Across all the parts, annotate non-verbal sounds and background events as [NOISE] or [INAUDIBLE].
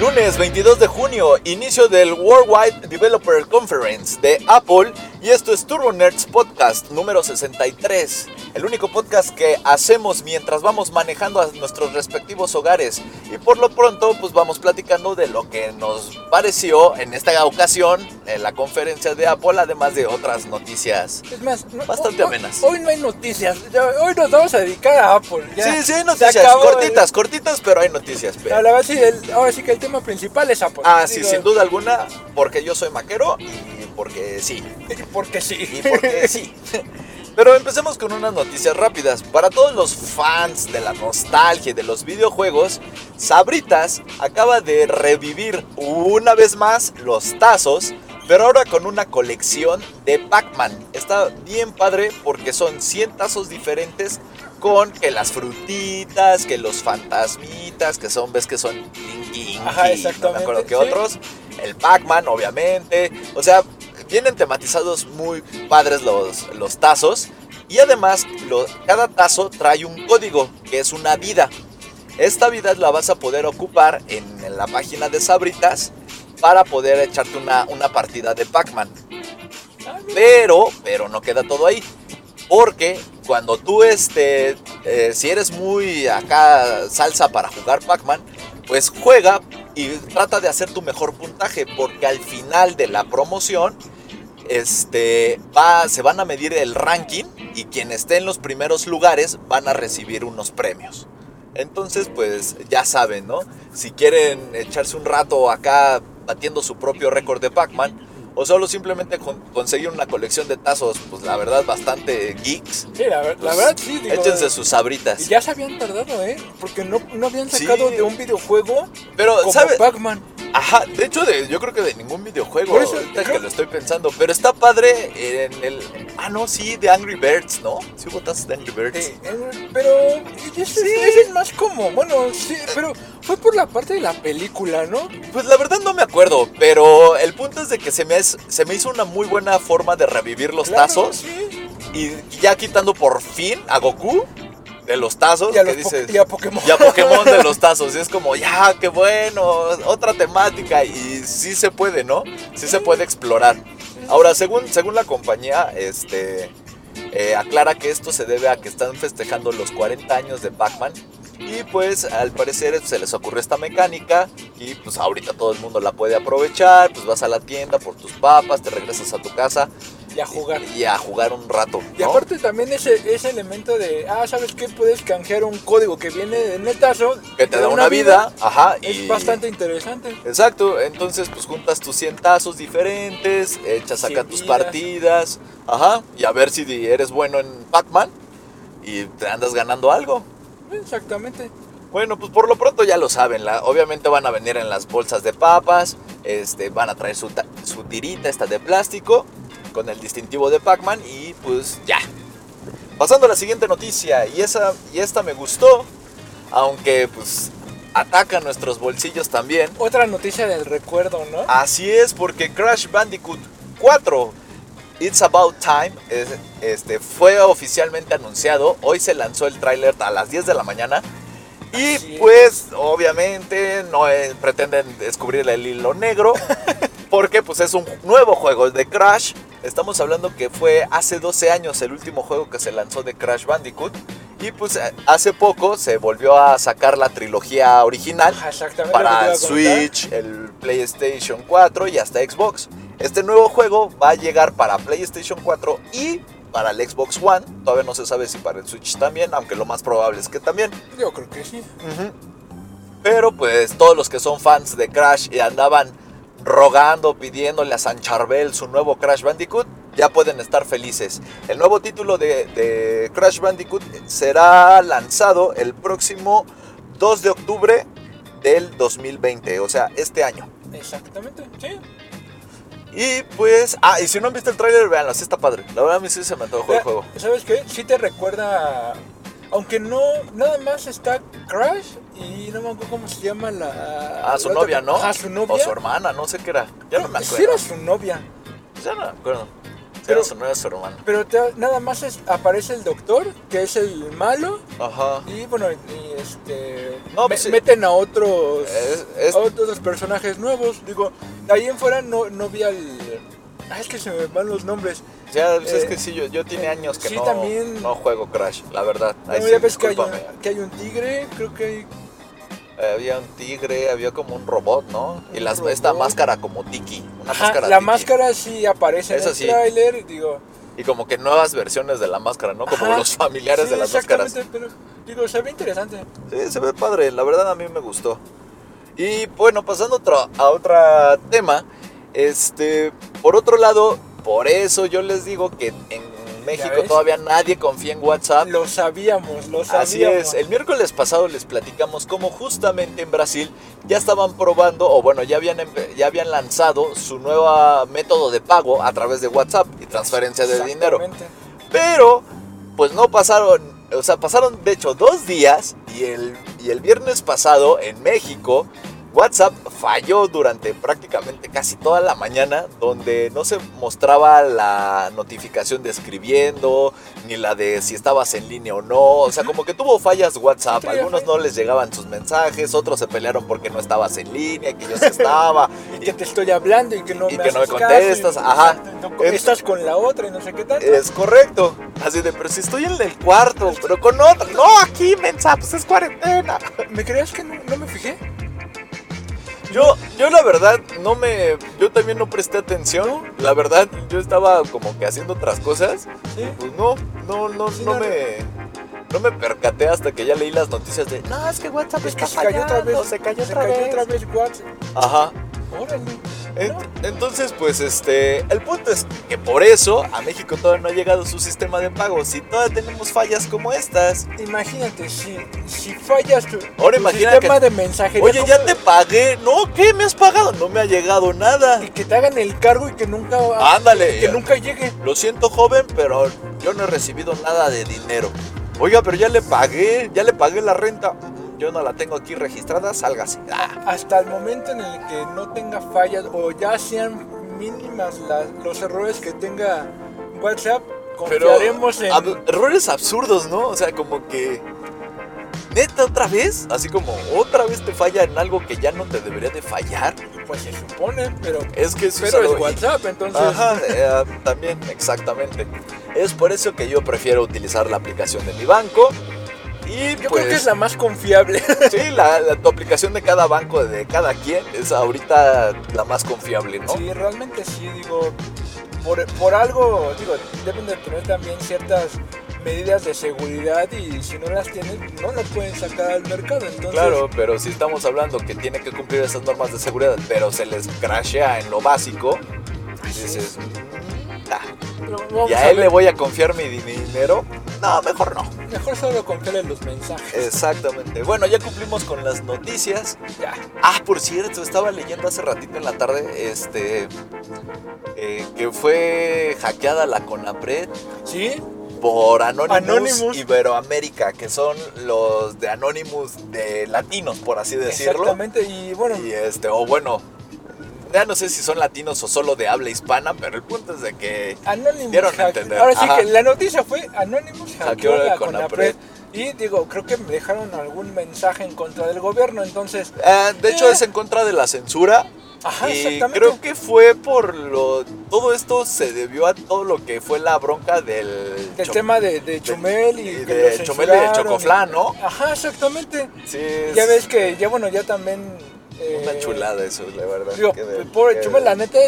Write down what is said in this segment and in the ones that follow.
Lunes 22 de junio, inicio del Worldwide Developer Conference de Apple y esto es Turbo Nerds Podcast número 63, el único podcast que hacemos mientras vamos manejando a nuestros respectivos hogares y por lo pronto pues vamos platicando de lo que nos pareció en esta ocasión en la conferencia de Apple además de otras noticias Es más, bastante hoy- amenas. Hoy no hay noticias. Hoy nos vamos a dedicar a Apple. ya. Sí, sí hay noticias, cortitas, cortitas, pero hay noticias. pe- No, la verdad, sí, el- ahora sí que el tema principal es Apple. Ah, sí, Digo, sin duda alguna, porque yo soy maquero y porque sí. [LAUGHS] Porque sí. Y porque sí. [LAUGHS] Pero empecemos con unas noticias rápidas. Para todos los fans de la nostalgia y de los videojuegos, Sabritas acaba de revivir una vez más los tazos, pero ahora con una colección de Pac-Man. Está bien padre porque son 100 tazos diferentes con que las frutitas, que los fantasmitas, que son, ves que son Tinky, Ajá, no me exactamente, acuerdo qué sí. otros, el Pac-Man obviamente, o sea, vienen tematizados muy padres los, los tazos y además lo- cada tazo trae un código que es una vida. Esta vida la vas a poder ocupar en, en la página de Sabritas para poder echarte una, una partida de Pac-Man. Ah. Pero, pero no queda todo ahí. Porque cuando tú, este, eh, si eres muy acá salsa para jugar Pac-Man, pues juega y trata de hacer tu mejor puntaje. Porque al final de la promoción, este, va, se van a medir el ranking y quien esté en los primeros lugares van a recibir unos premios. Entonces, pues ya saben, ¿no? Si quieren echarse un rato acá batiendo su propio récord de Pac-Man, o solo simplemente con- conseguir una colección de tazos, pues la verdad bastante geeks, Sí, la, ver- la pues, verdad, sí. Digo, échense sus sabritas. Y ya se habían tardado, ¿eh? Porque no, no habían sacado Sí. de un videojuego Pero, como. Pac-Man. Ajá, de hecho, de, yo creo que de ningún videojuego, Por eso, ahorita creo- que lo estoy pensando, pero está padre en el... Ah, no, sí, de Angry Birds, ¿no? Sí hubo tazos de Angry Birds. Eh, eh, pero ese, ese es más como, bueno, sí, pero fue por la parte de la película, ¿no? Pues la verdad no me acuerdo, pero el punto es de que se me, es- se me hizo una muy buena forma de revivir los Claro, tazos sí. y ya quitando por fin a Goku de los tazos, Y a, que los po- dices... y a Pokémon. y a Pokémon de los [LAUGHS] tazos, y es como, ya, qué bueno, otra temática, y sí se puede, ¿no? Sí se puede explorar. Ahora, según, según la compañía, este, eh, aclara que esto se debe a que están festejando los 40 años de Pac-Man, y pues al parecer se les ocurrió esta mecánica, y pues ahorita todo el mundo la puede aprovechar, pues vas a la tienda por tus papas, te regresas a tu casa, Y a jugar. y a jugar un rato, Y ¿no? aparte también ese, ese elemento de, ah, ¿sabes qué? Puedes canjear un código que viene en el tazo. que te da una vida, ajá, Es y... bastante interesante. Exacto, entonces pues juntas tus cientazos diferentes, echas acá tus vidas. partidas, ajá, y a ver si eres bueno en Pac-Man y te andas ganando algo. Exactamente. Bueno, pues por lo pronto ya lo saben, la- obviamente van a venir en las bolsas de papas, este, van a traer su, su tirita esta de plástico con el distintivo de Pac-Man y pues ya. Pasando a la siguiente noticia, y, esa, y esta me gustó, aunque pues ataca nuestros bolsillos también. Otra noticia del recuerdo, ¿no? Así es, porque Crash Bandicoot 4, It's About Time, es- este, fue oficialmente anunciado. Hoy se lanzó el tráiler a las 10 de la mañana. Y Así es. pues obviamente no eh, pretenden descubrir el hilo negro. [LAUGHS] Porque pues es un nuevo juego de Crash. Estamos hablando que fue hace 12 años el último juego que se lanzó de Crash Bandicoot. Y pues eh, hace poco se volvió a sacar la trilogía original para. Switch, el PlayStation 4 y hasta Xbox. Este nuevo juego va a llegar para PlayStation 4 y para el Xbox One. Todavía no se sabe si para el Switch también, aunque lo más probable es que también. Yo creo que sí. Pero pues todos los que son fans de Crash y andaban rogando, pidiéndole a San Charbel su nuevo Crash Bandicoot, ya pueden estar felices. El nuevo título de, de Crash Bandicoot será lanzado el próximo 2 de octubre del 2020, o sea, este año. Exactamente, sí. Y pues, ah, y si no han visto el tráiler, véanlo, sí está padre. La verdad a mí sí se me antojó el juego. ¿Sabes qué? Sí te recuerda. Aunque no, nada más está Crash y no me acuerdo cómo se llama la. Ah, su la otra- novia, ¿no? Ajá, su novia. O su hermana, no sé qué era. Ya no me Sí acuerdo. era su novia. Ya no me acuerdo. Pero- era su novia o su hermana. Pero te- nada más es- aparece el doctor, que es el malo, Ajá. y bueno, y este. No, me- pues sí. meten a otros. Es- es- a otros personajes nuevos. Digo, ahí en fuera no, no vi al. Ah, es que se me van los nombres. Ya, pues es Eh, que sí, yo, yo tiene eh, años que sí, no, también- no juego Crash, la verdad. Ahí No, sí, ya ves que hay, un, que hay un tigre, creo que hay. Había un tigre, había como un robot, ¿no? Y esta máscara como Tiki. Una Ajá, máscara la Tiki. máscara sí aparece en el sí. tráiler, digo. Y como que nuevas versiones de la máscara, ¿no? Como ajá, los familiares sí, de las máscaras. pero digo, se ve interesante. Sí, se ve padre, la verdad a mí me gustó. Y bueno, pasando otro, a otro tema, este, por otro lado, por eso yo les digo que en México todavía nadie confía en WhatsApp. Lo sabíamos, lo sabíamos. Así es, el miércoles pasado les platicamos cómo justamente en Brasil ya estaban probando, o bueno, ya habían, ya habían lanzado su nuevo método de pago a través de WhatsApp y transferencia de dinero. Pero, pues no pasaron, o sea, pasaron de hecho dos días y el, y el viernes pasado en México, WhatsApp falló durante prácticamente casi toda la mañana, donde no se mostraba la notificación de escribiendo, ni la de si estabas en línea o no. O sea, como que tuvo fallas WhatsApp, algunos no les llegaban sus mensajes, otros se pelearon porque no estabas en línea, que yo sí estaba. [LAUGHS] Y que te estoy hablando y que no Y me que no me contestas, y- ajá. no- Es- estás con la otra y no sé qué tal. Es correcto. Así de, pero si estoy en el cuarto, pero con otra. No, aquí, mensa, pues es cuarentena. ¿Me creas que no, no me fijé? Yo, yo la verdad, no me. Yo también no presté atención. La verdad, yo estaba como que haciendo otras cosas. Sí. Pues no, no, no, Sí, no no, me. No me percaté hasta que ya leí las noticias de. No, es que WhatsApp Es que está se cayó otra fallando, vez. Se cayó se otra cayó vez. otra vez WhatsApp. Ajá. Órale. Entonces, pues este, el punto es que por eso a México todavía no ha llegado su sistema de pago. Si todavía tenemos fallas como estas, Imagínate, si, si fallas tu, Ahora tu imagina sistema que- de mensajería. Oye, ya ¿cómo- te pagué. No, ¿qué? ¿Me has pagado? No me ha llegado nada. Y que te hagan el cargo y que nunca. Ándale. Que nunca llegue. Lo siento, joven, pero yo no he recibido nada de dinero. Oiga, pero ya le pagué, ya le pagué la renta. Yo no la tengo aquí registrada, sálgase. Ah, Hasta el momento en el que no tenga fallas o ya sean mínimas las- los errores que tenga WhatsApp, pero confiaremos en. ab- errores absurdos, ¿no? O sea, como que neta otra vez, así como otra vez te falla en algo que ya no te debería de fallar. Pues se supone, pero. Es que eso Pero es WhatsApp, entonces. Ajá, eh, también, exactamente. Es por eso que yo prefiero utilizar la aplicación de mi banco. Y Yo pues, creo que es la más confiable. [LAUGHS] sí, la, la- tu aplicación de cada banco, de cada quien, es ahorita la más confiable, ¿no? Sí, realmente sí, digo, por, por algo, digo, deben de tener también ciertas medidas de seguridad y si no las tienen, no las pueden sacar al mercado. Entonces, Claro, pero si estamos hablando que tiene que cumplir esas normas de seguridad, pero se les crashea en lo básico, dices, "Mm, ah, Pero vamos ¿y a a él le voy a confiar mi di- dinero? No, mejor no. mejor solo confiar en los mensajes. Exactamente. Bueno, ya cumplimos con las noticias. Ya. Ah, por cierto, estaba leyendo hace ratito en la tarde, este, eh, que fue hackeada la Conapred ¿Sí? por Anonymous, Anonymous. Iberoamérica, que son los de Anonymous de latinos, por así decirlo. Exactamente, y bueno, Y este, o bueno, ya no sé si son latinos o solo de habla hispana, pero el punto es de que Anonymous dieron a entender. Ahora sí Ajá. que la noticia fue Anonymous Hackeó la la Conapred. Y digo, creo que me dejaron algún mensaje en contra del gobierno, entonces... Ah, de hecho Eh. es en contra de la censura. Ajá, y exactamente. creo que fue por lo. Todo esto se debió a todo lo que fue la bronca del. Del tema de, de Chumel y, de lo Chumel y de. Chocoflán, ¿no? Ajá, exactamente. Sí, es Ya ves que, ya bueno, ya también... eh, Una chulada eso, la verdad. Digo, que de- por que- Chumel, la neta,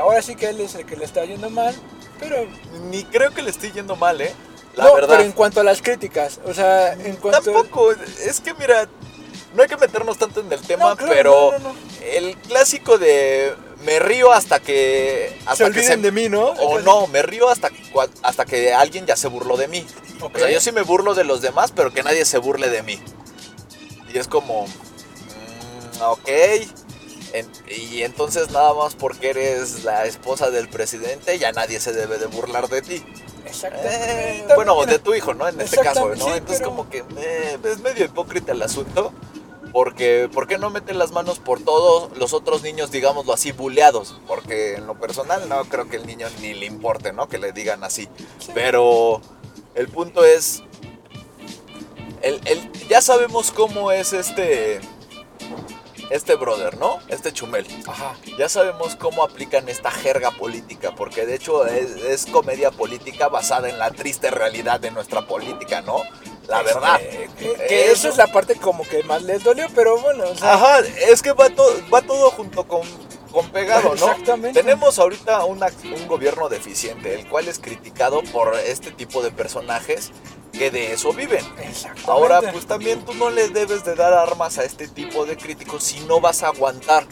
ahora sí que él es el que le está yendo mal, pero... Ni creo que le estoy yendo mal, ¿eh? La no, verdad. pero en cuanto a las críticas, o sea, en cuanto... Tampoco, es que mira, no hay que meternos tanto en el tema, No, claro, pero no, no, no. el clásico de me río hasta que hasta Se que olviden de mí, ¿no? o no, me río hasta hasta que alguien ya se burló de mí. O sea, yo sí me burlo de los demás, pero que nadie se burle de mí. Y es como, ok, En- y entonces nada más porque eres la esposa del presidente, ya nadie se debe de burlar de ti. Exactamente. Eh, bueno, de tu hijo, ¿no? En este caso, ¿no? sí, Entonces pero- como que eh, es medio hipócrita el asunto. Porque, ¿por qué no meten las manos por todos los otros niños, digámoslo así, buleados? Porque en lo personal no creo que el niño ni le importe, ¿no? Que le digan así. Pero el punto es, el, el- ya sabemos cómo es este, este brother, ¿no? Este chumel. Ajá. Ya sabemos cómo aplican esta jerga política, porque de hecho es, es comedia política basada en la triste realidad de nuestra política, ¿no? La Este, verdad. que, que eso es la parte como que más les dolió, pero bueno, o sea, Ajá, es que va, to- va todo junto con, con pegado, ¿no? Exactamente. Tenemos ahorita una- un gobierno deficiente, el cual es criticado por este tipo de personajes que de eso viven. exactamente. Ahora, pues también tú no le debes de dar armas a este tipo de críticos si no vas a aguantar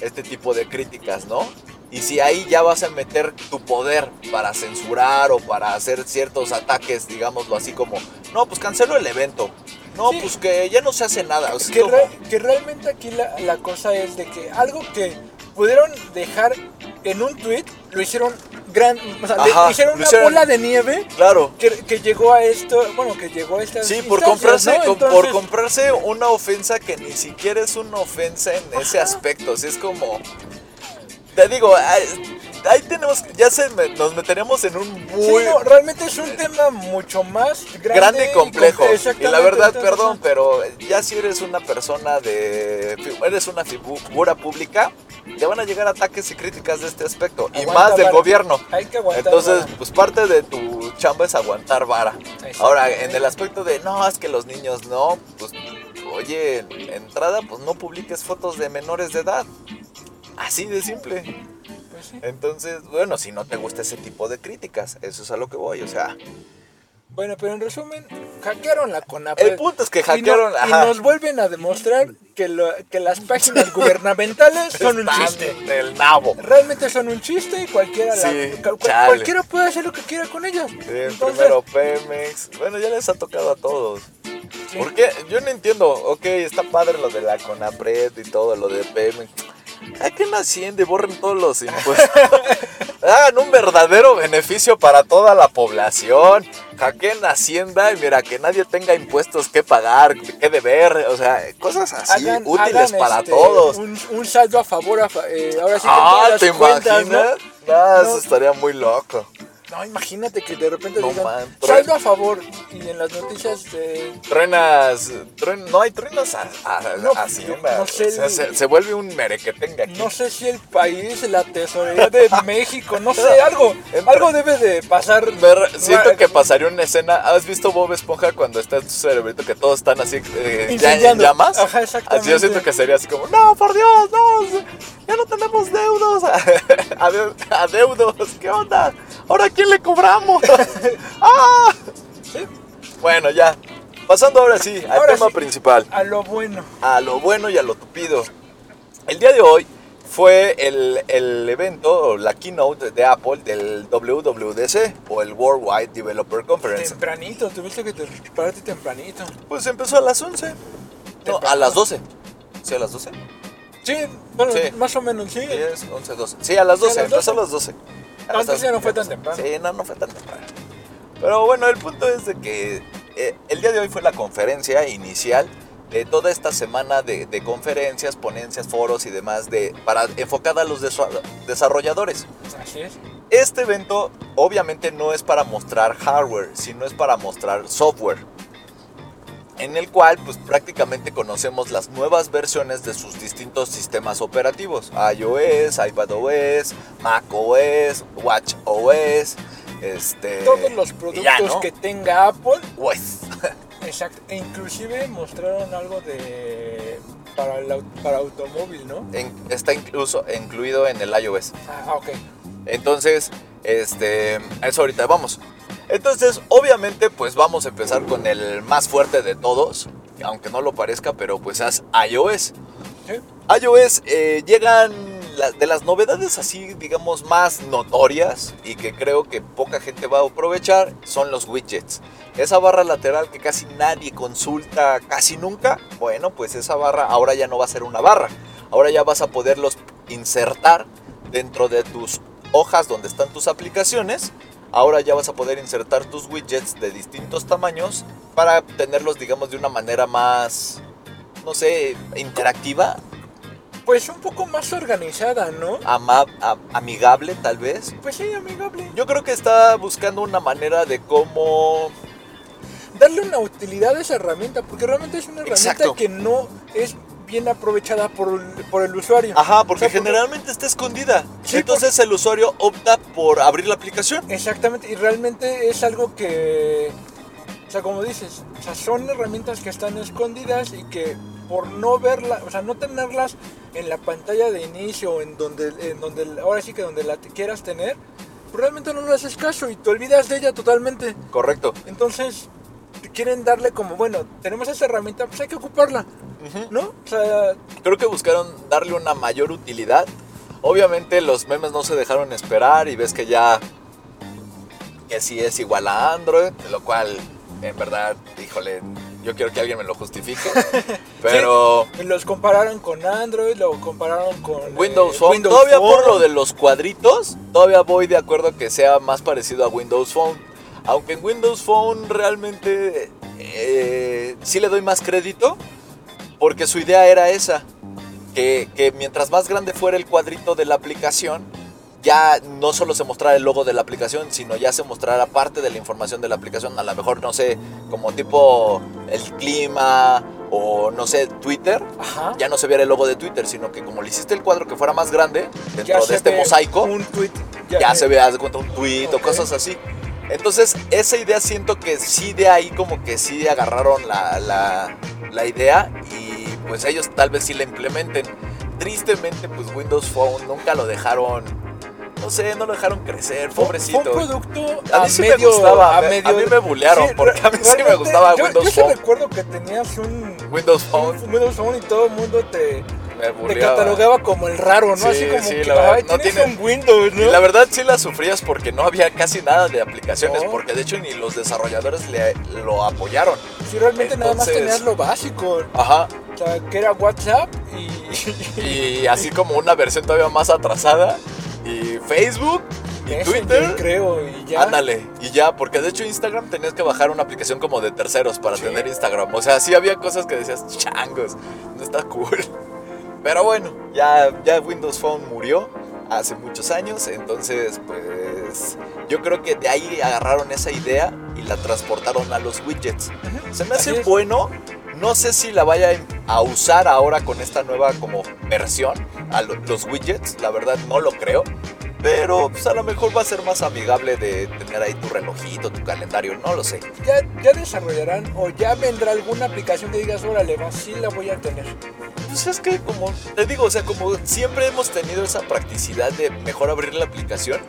este tipo de críticas, ¿no? Y si ahí ya vas a meter tu poder para censurar o para hacer ciertos ataques, digámoslo así como, no, pues cancelo el evento. No, Sí. pues que ya no se hace nada. o sea, que, como- re- que realmente aquí la, la cosa es de que algo que pudieron dejar en un tweet lo hicieron gran, o sea, le hicieron una hicieron- bola de nieve Claro. que, que llegó a esto, bueno, que llegó a estas Sí, por comprarse, por comprarse una ofensa que ni siquiera es una ofensa en ese Ajá. aspecto. Así es como. Te digo, ahí, tenemos. Ya se nos meteremos en un sí, muy no, realmente es un tema mucho más grande, grande y complejo. com- Y la verdad, perdón, pero ya si eres una persona de. Eres una figura pública, te van a llegar ataques y críticas de este aspecto. y más del vara. gobierno. Hay que aguantar. Entonces, vara. pues parte de tu chamba es aguantar vara. Ahora, en el aspecto de, no, es que los niños no, pues, oye, entrada, pues no publiques fotos de menores de edad. Así de simple. Pues sí. Entonces, bueno, si no te gusta ese tipo de críticas, eso es a lo que voy, o sea. Bueno, pero en resumen, hackearon la CONAPRED. El punto es que Y no- hackearon, y, nos vuelven a demostrar que, lo- que las páginas [LAUGHS] gubernamentales son un chiste. Del nabo. Realmente son un chiste y cualquiera, la- cual- cualquiera puede hacer lo que quiera con ellas. Sí, Entonces, primero Pemex. Bueno, ya les ha tocado a todos. sí. ¿Por qué? Yo no entiendo. Ok, está padre lo de la Conapred y todo, lo de Pemex. Hackeen Hacienda y borren todos los [LAUGHS] impuestos. Hagan un verdadero beneficio para toda la población. Hackeen Hacienda y mira, que nadie tenga impuestos que pagar, que deber. O sea, cosas así hagan- útiles hagan, para este, todos. Un, un saldo a favor, a fa- eh, ahora sí con Ah, todas las ¿te cuentas, ¿no? imaginas? No, eso estaría muy loco. No, imagínate que de repente No, digan man, saldo a favor y en las noticias de Truenas, truen- no hay truenas a, a- No, Hacienda. no sé, O sea, se, se vuelve un merequetenga aquí. no sé si el país, la tesorería de [LAUGHS] México, no sé, algo, Entra- algo debe de pasar. Siento que pasaría una escena. ¿Has visto Bob Esponja cuando está en su cerebrito que todos están así eh, ya en llamas? Ajá, exactamente. Así yo siento que sería así como, no, por Dios, no, ya no tenemos deudos. [LAUGHS] Ade- Adeudos, ¿qué onda? ¿Ahora a quién le cobramos? [LAUGHS] ¡Ah! Sí, Bueno, ya. Pasando ahora sí al Ahora tema sí. principal. a lo bueno. a lo bueno y a lo tupido. El día de hoy fue el, el evento, la keynote de Apple del WWDC o el Worldwide Developer Conference. Tempranito, tuviste que te pararte tempranito. Pues empezó a las 11. No, a las 12. ¿Sí, a las 12? Sí, bueno, Sí. más o menos, sí. 10, 11, 12. Sí, a las 12, Sí, a las empezó a 12. las 12. 12. ya no fue tan temprano. Sí, no, no fue tan temprano. Pero bueno, el punto es de que eh, el día de hoy fue la conferencia inicial de toda esta semana de, de conferencias, ponencias, foros y demás de, para, enfocada a los desa- desarrolladores. Así es. Este evento obviamente no es para mostrar hardware, sino es para mostrar software. En el cual pues prácticamente conocemos las nuevas versiones de sus distintos sistemas operativos. iOS, iPadOS, macOS, WatchOS, este... Todos los productos ya, ¿no? que tenga Apple, Pues, exacto. E inclusive mostraron algo de para el para automóvil, ¿no? en- está incluso incluido en el iOS. Ah, ok. Entonces, este, a eso ahorita vamos. Entonces, obviamente, pues vamos a empezar con el más fuerte de todos, aunque no lo parezca, pero pues es iOS. Sí. iOS eh, llegan la- de las novedades así, digamos, más notorias y que creo que poca gente va a aprovechar son los widgets. Esa barra lateral que casi nadie consulta casi nunca, bueno, pues esa barra ahora ya no va a ser una barra. ahora ya vas a poderlos insertar dentro de tus hojas donde están tus aplicaciones. Ahora ya vas a poder insertar tus widgets de distintos tamaños para tenerlos, digamos, de una manera más, no sé, interactiva, Pues un poco más organizada, ¿no? ama- amigable tal vez. Pues sí, amigable. Yo creo que está buscando una manera de cómo Darle una utilidad a esa herramienta, porque realmente es una herramienta Exacto. que no es bien aprovechada por, el- por el usuario. Ajá, porque O sea, generalmente está escondida. Sí, Entonces el usuario opta por abrir la aplicación. Exactamente, y realmente es algo que, o sea, como dices, o sea, son herramientas que están escondidas y que por no verlas, o sea, no tenerlas en la pantalla de inicio, en donde, en donde ahora sí que donde la quieras tener, realmente no le haces caso y te olvidas de ella totalmente. Correcto. Entonces, quieren darle como, bueno, tenemos esa herramienta, pues hay que ocuparla, Ujú. ¿no? O sea, Creo que buscaron darle una mayor utilidad. Obviamente los memes no se dejaron esperar y ves que ya que sí es igual a Android, lo cual en verdad, híjole, yo quiero que alguien me lo justifique. [LAUGHS] Pero los compararon con Android, lo compararon con Windows eh, Phone, Windows todavía por Phone. lo de los cuadritos, todavía voy de acuerdo que sea más parecido a Windows Phone. Aunque en Windows Phone realmente eh, sí le doy más crédito, porque su idea era esa, que, que mientras más grande fuera el cuadrito de la aplicación, ya no solo se mostrara el logo de la aplicación, sino ya se mostrara parte de la información de la aplicación, a lo mejor, no sé, como tipo el clima o no sé, Twitter, Ajá. ya no se viera el logo de Twitter, sino que como le hiciste el cuadro que fuera más grande, dentro de este mosaico, Un tweet. ya se ve, haz de cuenta, un tweet o cosas así. Entonces, esa idea siento que sí de ahí como que sí agarraron la, la, la idea y pues ellos tal vez sí la implementen. Tristemente, pues Windows Phone nunca lo dejaron, no sé, no lo dejaron crecer, pobrecito. Fue un producto A a, mí sí me medio, gustaba, a me- medio- a mí me bulearon, porque a mí sí me gustaba yo, Windows Yo sí Phone. recuerdo que tenías un, Windows un Phone Windows Phone y todo el mundo te, me te catalogaba como el raro, ¿no? Sí, Así como sí, que, la verdad, ay, no tienes tiene- un Windows, ¿no? Y la verdad sí la sufrías porque no había casi nada de aplicaciones, No. porque de hecho ni los desarrolladores le, lo apoyaron. Sí, realmente nada más tenías lo básico. Ajá. O sea, que era WhatsApp y... Y así como una versión todavía más atrasada. Y Facebook y Messenger, Twitter. creo, y ya. Ándale, y ya, porque de hecho Instagram tenías que bajar una aplicación como de terceros para Sí. tener Instagram. O sea, sí había cosas que decías, changos, no está cool. Pero bueno, ya, ya Windows Phone murió hace muchos años, entonces pues yo creo que de ahí agarraron esa idea y la transportaron a los widgets. Se me hace es. bueno, no sé si la vaya a usar ahora con esta nueva como versión a lo- los widgets, la verdad no lo creo. Pero pues, a lo mejor va a ser más amigable de tener ahí tu relojito, tu calendario, no lo sé. Ya, ya desarrollarán o ya vendrá alguna aplicación que digas, órale, va, sí la voy a tener. Pues es que como te digo, o sea, como siempre hemos tenido esa practicidad de mejor abrir la aplicación,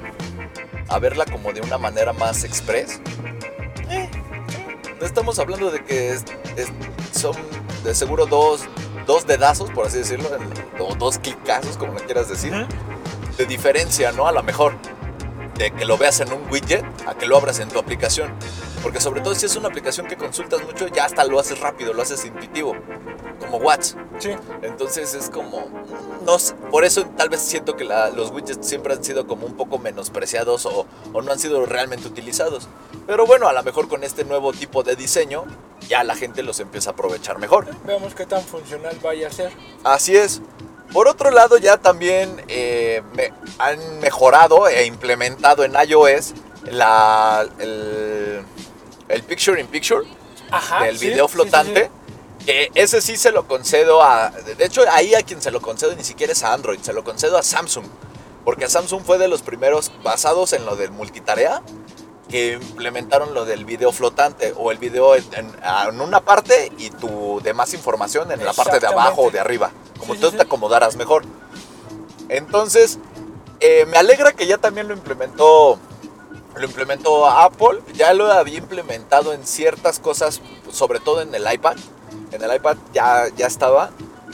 a verla como de una manera más express. Eh, no estamos hablando de que es- es- son de seguro dos, dos dedazos, por así decirlo, o dos clicazos, como lo quieras decir, de diferencia, ¿no? A lo mejor de que lo veas en un widget a que lo abras en tu aplicación. Porque sobre todo si es una aplicación que consultas mucho, ya hasta lo haces rápido, lo haces intuitivo, como WhatsApp. Sí. Entonces es como, no sé, por eso tal vez siento que la- los widgets siempre han sido como un poco menospreciados o, o no han sido realmente utilizados. Pero bueno, a lo mejor con este nuevo tipo de diseño ya la gente los empieza a aprovechar mejor. Veamos qué tan funcional vaya a ser. Así es. Por otro lado, ya también eh, me- han mejorado e implementado en iOS la, el, el Picture in Picture Ajá. del sí, video sí, sí, flotante. Que ese sí se lo concedo a. De hecho, ahí a quien se lo concedo ni siquiera es a Android, se lo concedo a Samsung. Porque Samsung fue de los primeros basados en lo del multitarea que implementaron lo del video flotante o el video en, en- en una parte y tu demás información en la parte de abajo o de arriba, como Sí, tú sí, te acomodaras mejor. Entonces, eh, me alegra que ya también lo implementó, lo implementó Apple, ya lo había implementado en ciertas cosas, sobre todo en el iPad. En el iPad ya, ya estaba,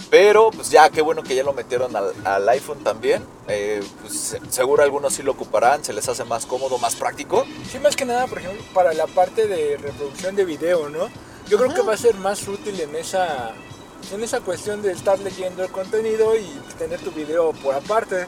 pero pues ya qué bueno que ya lo metieron al, al iPhone también. Eh, pues, se- seguro algunos sí lo ocuparán, se les hace más cómodo, más práctico. Sí, más que nada, por ejemplo, para la parte de reproducción de video, ¿no? Yo creo que va a ser más útil en esa en esa cuestión de estar leyendo el contenido y tener tu video por aparte.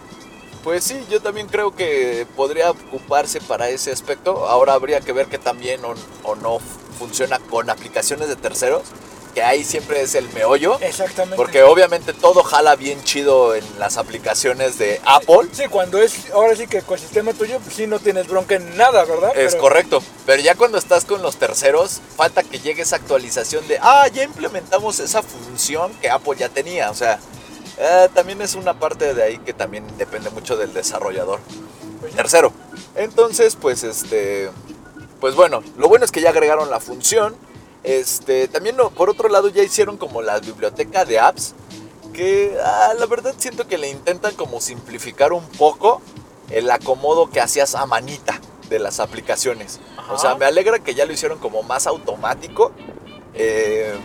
Pues sí, yo también creo que podría ocuparse para ese aspecto. Ahora habría que ver que también o, o no funciona con aplicaciones de terceros, que ahí siempre es el meollo. Exactamente. Porque obviamente todo jala bien chido en las aplicaciones de Apple. Sí, cuando es ahora sí que ecosistema tuyo, pues sí no tienes bronca en nada, ¿verdad? Es Pero- correcto, pero ya cuando estás con los terceros, falta que llegue esa actualización de, ah, ya implementamos esa función que Apple ya tenía. O sea, eh, también es una parte de ahí que también depende mucho del desarrollador. Pues. Tercero, entonces, pues este, pues bueno, lo bueno es que ya agregaron la función. Este, también por otro lado ya hicieron como la biblioteca de apps que ah, la verdad siento que le intentan como simplificar un poco el acomodo que hacías a manita de las aplicaciones. O sea, me alegra que ya lo hicieron como más automático eh,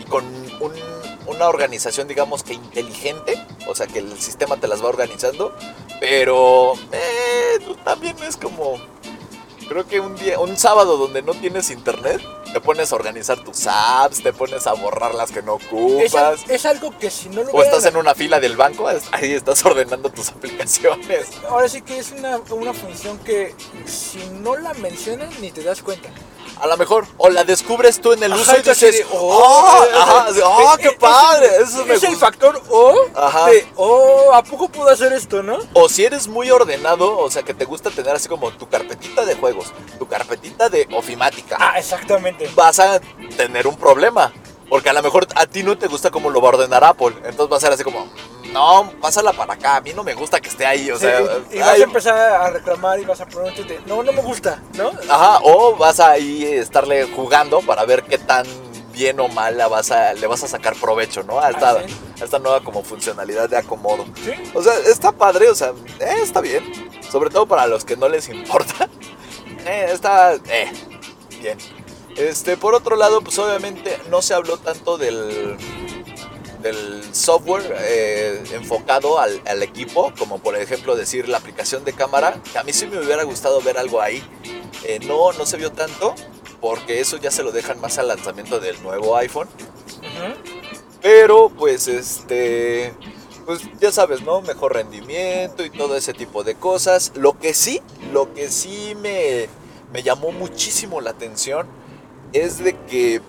y con un- una organización, digamos que inteligente. O sea, que el sistema te las va organizando. Pero eh, también es como... Creo que un día, un sábado donde no tienes internet, te pones a organizar tus apps, te pones a borrar las que no ocupas. es algo que si no lo O estás en una fila del banco, ahí estás ordenando tus [LAUGHS] aplicaciones. Ahora sí que es una, una función que si no la mencionas ni te das cuenta. A lo mejor, o la descubres tú en el uso Ajá, y dices, de, ¡oh! eh, ajá, eh, ¡oh, eh, qué eh, padre! es- Eso Es el factor O Ajá. de, oh, ¿a poco puedo hacer esto, no? O si eres muy ordenado, o sea, que te gusta tener así como tu carpetita de juegos, tu carpetita de ofimática, Ah, exactamente. vas a tener un problema. Porque a lo mejor a ti no te gusta cómo lo va a ordenar Apple. Entonces va a ser así como, no, pásala para acá, a mí no me gusta que esté ahí. O Sí, sea, y, y vas a empezar a reclamar y vas a preguntarte, no, no me gusta, ¿no? Ajá, o vas a ahí estarle jugando para ver qué tan bien o mal la vas a, le vas a sacar provecho, ¿no? A esta, Ah, sí. a esta nueva como funcionalidad de acomodo. Sí. O sea, está padre, o sea, eh, está bien. Sobre todo para los que no les importa. [LAUGHS] Eh, está eh, bien. Este, por otro lado, pues obviamente no se habló tanto del, del software eh, enfocado al, al equipo, como por ejemplo decir la aplicación de cámara, que a mí sí me hubiera gustado ver algo ahí. Eh, no, no se vio tanto, porque eso ya se lo dejan más al lanzamiento del nuevo iPhone. Pero pues este pues ya sabes, ¿no? Mejor rendimiento y todo ese tipo de cosas. Lo que sí, lo que sí me, me llamó muchísimo la atención es de que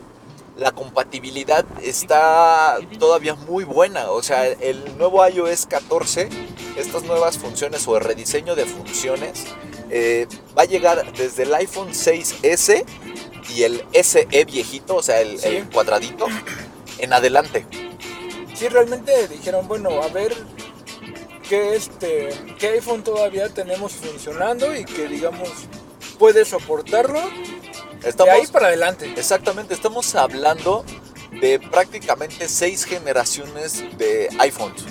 la compatibilidad está todavía muy buena. O sea, el nuevo iOS 14, estas nuevas funciones o el rediseño de funciones, eh, va a llegar desde el iPhone 6S y el SE viejito, o sea, el, Sí. el cuadradito, en adelante. Sí, realmente dijeron, bueno, a ver qué, este, qué iPhone todavía tenemos funcionando y que, digamos, puede soportarlo. Estamos, de ahí para adelante. Exactamente, estamos hablando de prácticamente seis generaciones de iPhones.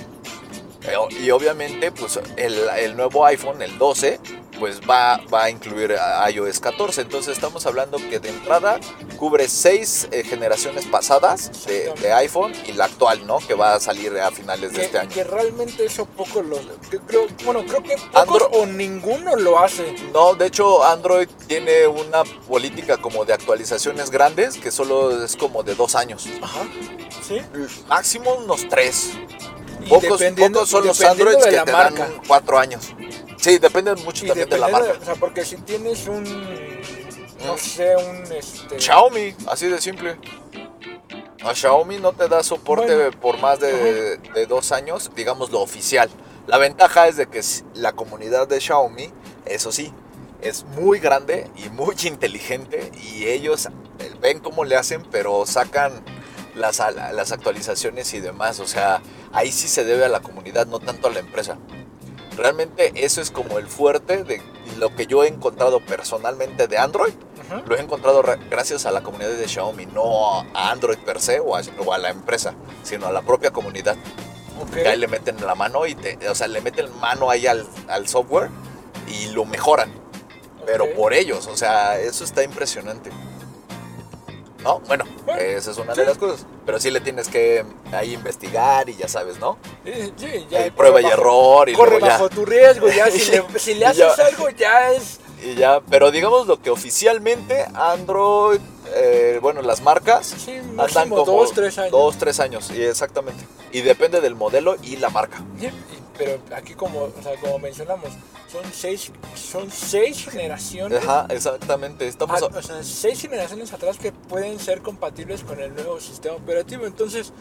Eh, Y obviamente, pues el, el nuevo iPhone, el 12, pues va, va a incluir a iOS 14. Entonces estamos hablando que de entrada cubre seis eh, generaciones pasadas de, iPhone y la actual, ¿no? Que va a salir a finales de este año. que realmente eso poco lo... que creo, bueno, creo que pocos Andro- o ninguno lo hace. No, de hecho Android tiene una política como de actualizaciones grandes que solo es como de dos años. Ajá. Sí. Máximo unos tres. Y Pocos, pocos son los de que te marca. dan cuatro años. Sí, depende mucho Y también de la marca. o sea, porque si tienes un, no sé, un, este... Xiaomi, así de simple. A Xiaomi no te da soporte Bueno. por más de, de dos años, digamos lo oficial. La ventaja es de que la comunidad de Xiaomi, eso sí, es muy grande y muy [LAUGHS] inteligente y ellos eh, ven cómo le hacen, pero sacan las, las actualizaciones y demás. O sea, ahí sí se debe a la comunidad, no tanto a la empresa. Realmente eso es como el fuerte de lo que yo he encontrado personalmente de Android. Lo he encontrado gracias a la comunidad de Xiaomi, no a Android per se o a, o a la empresa, sino a la propia comunidad. Ok. Que ahí le meten la mano y te, o sea, le meten mano ahí al, al software y lo mejoran. Pero por ellos, o sea, eso está impresionante. ¿No? Bueno, Bueno, esa es una sí. de las cosas. Pero sí le tienes que ahí investigar y ya sabes, ¿no? Sí, sí, ya prueba y bajo- error y Corre luego ya. bajo tu riesgo, ya si le, [LAUGHS] si le ya. haces algo ya es... Y ya, pero digamos lo que oficialmente Android eh, bueno, las marcas Sí, andan como dos, tres años. Dos, tres años, y exactamente. Y depende del modelo y la marca. Sí, pero aquí como, o sea, como mencionamos, son seis, son seis generaciones. Ajá, exactamente. Estamos Ah, a- o sea, seis generaciones atrás que pueden ser compatibles con el nuevo sistema operativo. Entonces,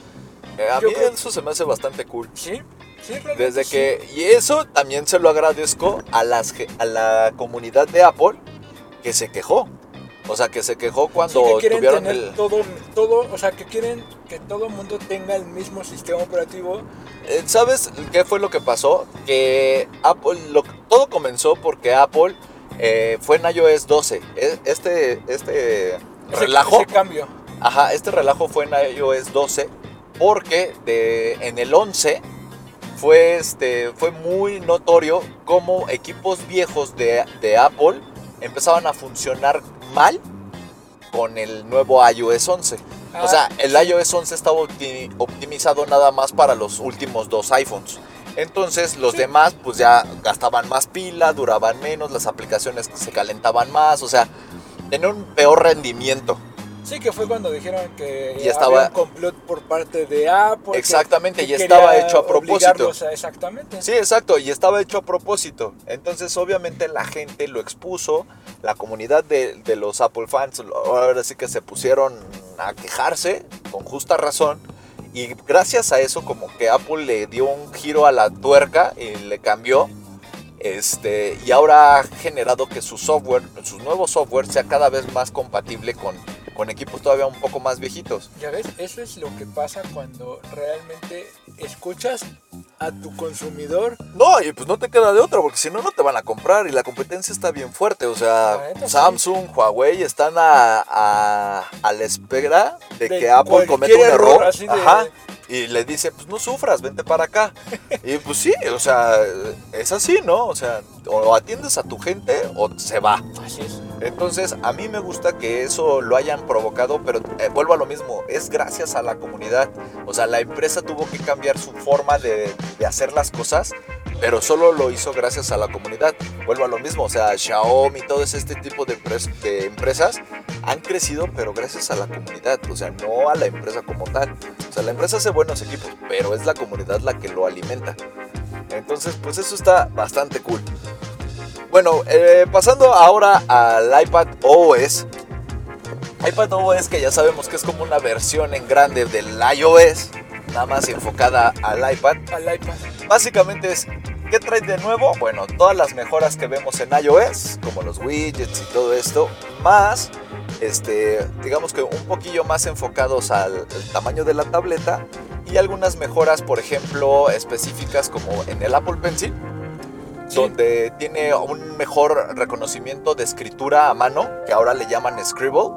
eh, a mí creo- eso se me hace bastante cool. sí, sí, realmente Desde sí. que, y eso también se lo agradezco a, las, a la comunidad de Apple que se quejó. O sea, que se quejó Sí, cuando que quieren tuvieron tener el... todo, todo, o sea, que quieren que todo el mundo tenga el mismo sistema operativo. Eh, ¿Sabes qué fue lo que pasó? Que Apple, lo- todo comenzó porque Apple eh, fue en iOS 12. E- Este, este relajo, ese cambio. ajá, este relajo fue en iOS 12 porque de, en el 11 fue, este, fue muy notorio cómo equipos viejos de, de Apple empezaban a funcionar mal con el nuevo iOS 11. Ah, O sea, el iOS 11 estaba opti- optimizado nada más para los últimos dos iPhones. Entonces los Sí. demás pues ya gastaban más pila, duraban menos, las aplicaciones se calentaban más, o sea, tenían un peor rendimiento. Sí, que fue cuando dijeron que Y estaba- había un complot por parte de Apple. Exactamente, que y estaba hecho a propósito. a- exactamente. Sí, exacto, y estaba hecho a propósito. Entonces, obviamente, la gente lo expuso, la comunidad de, de los Apple fans, ahora sí que se pusieron a quejarse, con justa razón. Y gracias a eso, como que Apple le dio un giro a la tuerca y le cambió. Este, y ahora ha generado que su software, su nuevo software, sea cada vez más compatible con, con equipos todavía un poco más viejitos. Ya ves, eso es lo que pasa cuando realmente escuchas a tu consumidor. No, y pues no te queda de otra, porque si no, no te van a comprar y la competencia está bien fuerte. O sea, sí. Samsung, Huawei están a, a, a la espera de, De que Apple cometa un error, error. así de- Ajá. Y le dice, pues no sufras, vente para acá. y pues sí, o sea, es así, ¿no? O sea, o atiendes a tu gente o se va. Así es. Entonces, a mí me gusta que eso lo hayan provocado, pero eh, vuelvo a lo mismo, es gracias a la comunidad. O sea, la empresa tuvo que cambiar su forma de, de hacer las cosas, pero solo lo hizo gracias a la comunidad. Vuelvo a lo mismo, o sea, Xiaomi, todo este tipo de, empres- de empresas han crecido, pero gracias a la comunidad, o sea, no a la empresa como tal. O sea, la empresa hace buenos equipos, pero es la comunidad la que lo alimenta. Entonces, pues eso está bastante cool. Bueno, eh, pasando ahora al iPad OS. iPad OS que ya sabemos que es como una versión en grande del iOS, nada más enfocada al iPad. Al iPad. Básicamente es, ¿qué trae de nuevo? Bueno, todas las mejoras que vemos en iOS, como los widgets y todo esto, más, este, digamos que un poquillo más enfocados al, al tamaño de la tableta y algunas mejoras, por ejemplo, específicas como en el Apple Pencil, Sí. donde tiene un mejor reconocimiento de escritura a mano, que ahora le llaman Scribble,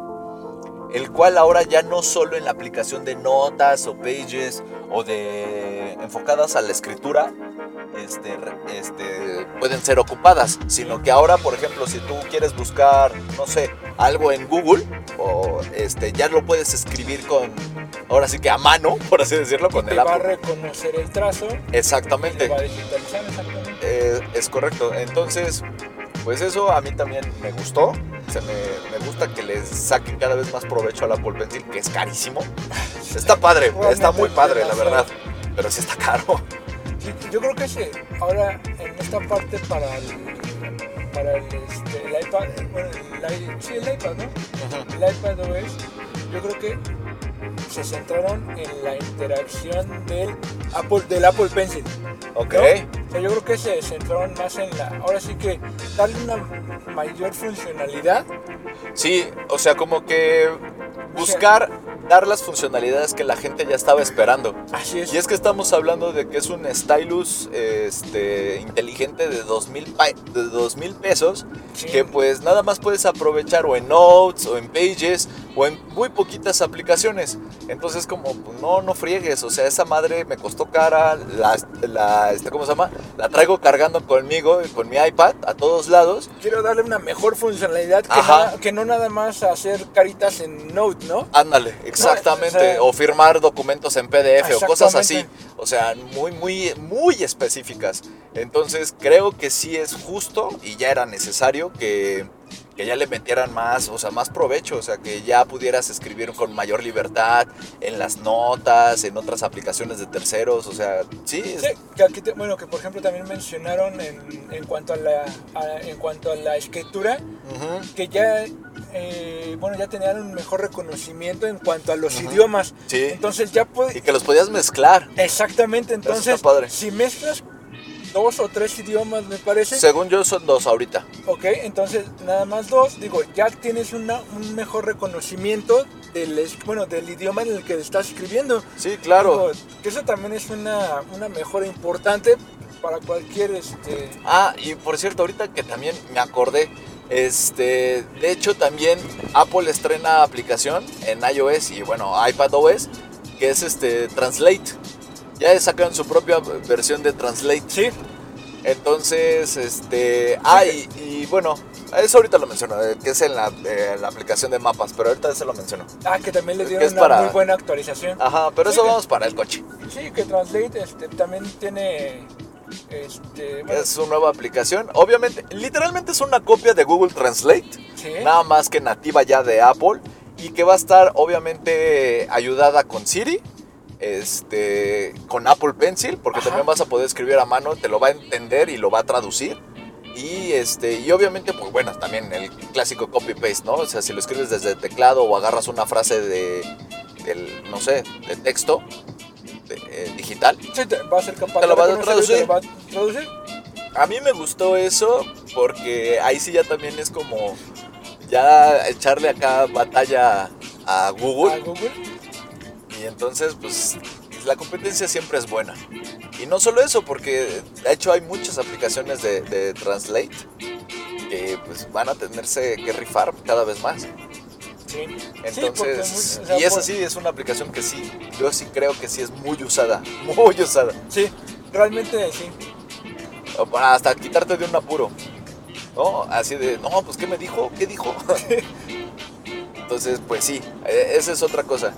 el cual ahora ya no solo en la aplicación de notas o pages o de enfocadas a la escritura, este, este, pueden ser ocupadas, sino que ahora, por ejemplo, si tú quieres buscar, no sé, algo en Google, o este, ya lo puedes escribir con, ahora sí que a mano, [LAUGHS] por así decirlo, con Te el va a reconocer el trazo. y Exactamente. Te va a digitalizar exactamente. Eh, es correcto. Entonces, pues eso a mí también me gustó. Se me, me gusta que les saquen cada vez más provecho al Apple Pencil, que es carísimo. [LAUGHS] Está padre, está muy padre, la verdad. Pero sí está caro. Yo creo que sí. Ahora, en esta parte para el, para el, este, el iPad, bueno, el, sí, el iPad, ¿no? El iPad OS, yo creo que se centraron en la interacción del Apple, del Apple Pencil. Ok. ¿no? Yo creo que se centraron más en la, ahora sí que darle una mayor funcionalidad. Sí, o sea, como que buscar dar las funcionalidades que la gente ya estaba esperando. Así es. Y es que estamos hablando de que es un stylus este, inteligente de 2000 pa- de 2000 pesos Sí. que pues nada más puedes aprovechar o en Notes o en Pages o en muy poquitas aplicaciones. Entonces como pues, no no friegues, o sea, esa madre me costó cara, la, la este, ¿cómo se llama? La traigo cargando conmigo con mi iPad a todos lados. Quiero darle una mejor funcionalidad que, nada- que no nada más hacer caritas en Note, ¿no? Ándale, exactamente. o sea- o firmar documentos en PDF o cosas así. O sea, muy, muy, muy específicas. Entonces creo que sí es justo y ya era necesario que, que ya le metieran más, o sea, más provecho, o sea, que ya pudieras escribir con mayor libertad en las notas, en otras aplicaciones de terceros, o sea, sí. Sí, que aquí te- bueno, que por ejemplo también mencionaron en, en cuanto a la a- en cuanto a la escritura que ya eh, bueno ya tenían un mejor reconocimiento en cuanto a los idiomas. Sí. Entonces ya Y que los podías mezclar. exactamente. Entonces padre. si mezclas dos o tres idiomas me parece. Según yo son dos ahorita. Ok, entonces nada más dos, digo, ya tienes una, un mejor reconocimiento del, bueno, del idioma en el que estás escribiendo. Sí, claro. Digo, que eso también es una, una mejora importante para cualquier, este... Ah, y por cierto, ahorita que también me acordé, este, de hecho también Apple estrena aplicación en iOS y bueno, iPadOS, que es este Translate. Ya sacaron su propia versión de Translate. Sí, Entonces, este, ah, y, y bueno, eso ahorita lo menciono, eh, que es en la, eh, la aplicación de mapas, pero ahorita se lo menciono. ah, que también le dieron es una para- muy buena actualización. Ajá, pero Sí, eso que- vamos para el coche. Sí, que Translate este, también tiene, este, bueno, Es su nueva aplicación. Obviamente, literalmente es una copia de Google Translate. sí, nada más que nativa ya de Apple y que va a estar obviamente ayudada con Siri, este, con Apple Pencil, porque Ajá. también vas a poder escribir a mano, te lo va a entender y lo va a traducir. Y este, y obviamente, pues bueno, también el clásico copy paste, ¿no? O sea, si lo escribes desde el teclado o agarras una frase de, del, no sé, de texto de- eh, digital, sí, te- va a ser capaz Te lo a te lo va a traducir. A mí me gustó eso porque ahí sí ya también es como ya echarle acá batalla a Google A Google. Y entonces pues la competencia siempre es buena. Y no solo eso, porque de hecho hay muchas aplicaciones de, de Translate que pues van a tenerse que rifar cada vez más. Sí. Entonces, Sí, porque muy- o sea, y esa por- sí es una aplicación que sí, yo sí creo que sí es muy usada, [LAUGHS] muy usada. Sí, realmente sí. Para hasta quitarte de un apuro. ¿No? Así de, no, pues ¿qué me dijo? ¿Qué dijo? [LAUGHS] [LAUGHS] Entonces, pues sí, eh, esa es otra cosa.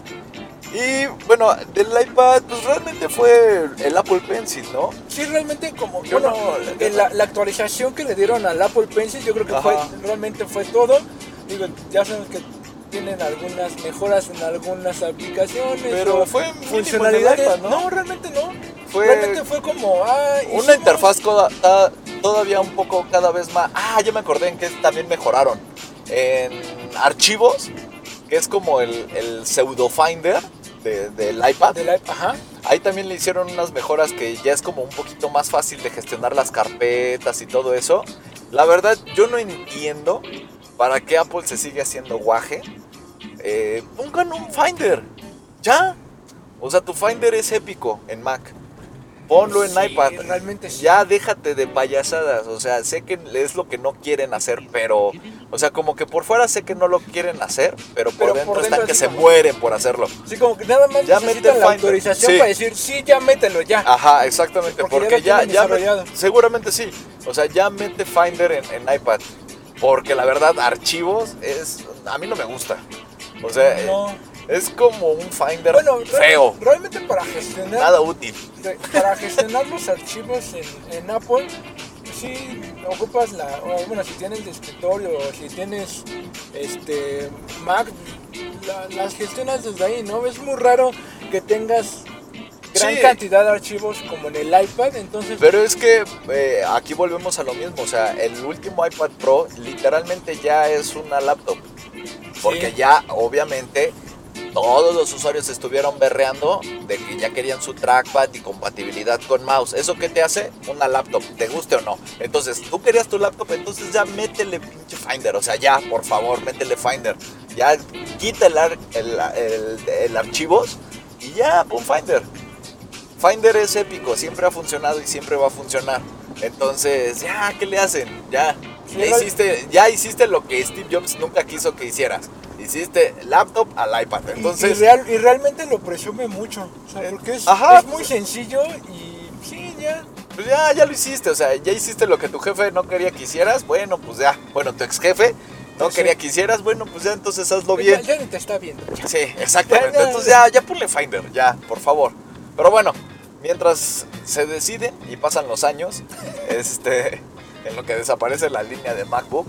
Y bueno, del iPad, pues realmente fue el Apple Pencil, ¿no? Sí, realmente como Yo bueno, no- la, la actualización que le dieron al Apple Pencil, yo creo que fue realmente fue todo. Digo, ya sabemos que tienen algunas mejoras en algunas aplicaciones, Pero fue funcionalidades. iPad, ¿no? realmente no. Fue Realmente fue como ah, una interfaz ta- todavía un poco cada vez más. Ah, ya me acordé en que también mejoraron. En archivos, que es como el, el pseudo finder de- del iPad. del iPad, ajá. Ahí también le hicieron unas mejoras que ya es como un poquito más fácil de gestionar las carpetas y todo eso. La verdad, yo no entiendo para qué Apple se sigue haciendo guaje. Eh, pongan un Finder. Ya. O sea, tu Finder es épico en Mac. Ponlo en Sí, iPad. realmente sí. Ya déjate de payasadas. O sea, sé que es lo que no quieren hacer, pero. O sea, como que por fuera sé que no lo quieren hacer, pero por Pero dentro por están que se como- mueren por hacerlo. Sí, como que nada más Ya necesitan la autorización Sí. para decir, sí, ya mételo ya. Ajá, exactamente, Porque porque, ya ya, ya seguramente sí. O sea, ya mete Finder en, en iPad. Porque la verdad, archivos es. A mí no me gusta. O sea, no. eh, es como un Finder Bueno, feo. realmente para gestionar Nada útil. para gestionar los archivos en, en Apple, sí ocupas la, bueno, si tienes de escritorio o si tienes este Mac, la- las gestionas desde ahí, ¿no? Es muy raro que tengas gran Sí. cantidad de archivos como en el iPad, entonces Pero es que eh, aquí volvemos a lo mismo. O sea, el último iPad Pro literalmente ya es una laptop. Porque Sí. ya, obviamente, todos los usuarios estuvieron berreando de que ya querían su trackpad y compatibilidad con mouse. ¿Eso qué te hace? Una laptop, te guste o no. Entonces, tú querías tu laptop, entonces ya métele pinche Finder. O sea, ya, por favor, métele Finder. Ya quita el, ar- el, el- el archivos y ya, pon Finder. Finder es épico, siempre ha funcionado y siempre va a funcionar. Entonces, ya, ¿qué le hacen? Ya, ya hiciste, ya hiciste lo que Steve Jobs nunca quiso que hicieras. Hiciste laptop al iPad. y- Entonces, y, real- y realmente lo presume mucho, o sea, porque es, Ajá, es muy pues- sencillo y sí, ya. pues ya, ya lo hiciste. O sea, ya hiciste lo que tu jefe no quería que hicieras. Bueno, pues ya. Bueno, tu ex jefe no Sí. quería que hicieras. Bueno, pues ya entonces hazlo bien. ya ni te está viendo. ya. Sí, exactamente. Ya. Entonces ya, ya ponle Finder, ya, por favor. Pero bueno, mientras se deciden y pasan los años, [LAUGHS] este, en lo que desaparece la línea de MacBook,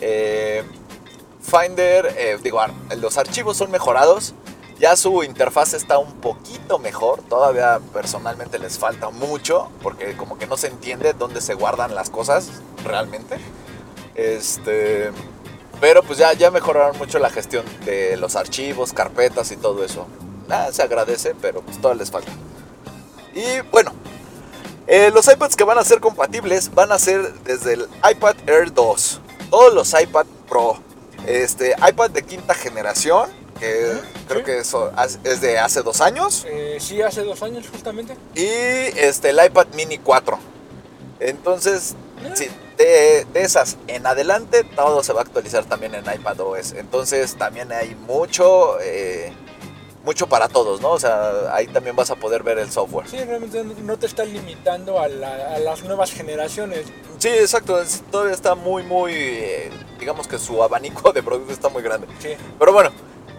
Eh, Finder, eh, digo, los archivos son mejorados. Ya su interfaz está un poquito mejor. Todavía personalmente les falta mucho. Porque como que no se entiende dónde se guardan las cosas realmente. Este. Pero pues ya, ya mejoraron mucho la gestión de los archivos, carpetas y todo eso. Nada, se agradece, pero pues todavía les falta. Y bueno, eh, los iPads que van a ser compatibles van a ser desde el iPad Air 2. Todos los iPad Pro. Este, iPad de quinta generación, que creo sí. que eso es de hace dos años. Eh, sí, hace dos años justamente. Y este, el iPad Mini 4. Entonces, sí, de, de esas en adelante, todo se va a actualizar también en iPad OS. Entonces, también hay mucho, eh, mucho para todos, ¿no? O sea, ahí también vas a poder ver el software. Sí, realmente no te está limitando a, la- a las nuevas generaciones. Sí, exacto. es- Todavía está muy, muy, eh, digamos que su abanico de productos está muy grande. Sí. Pero bueno,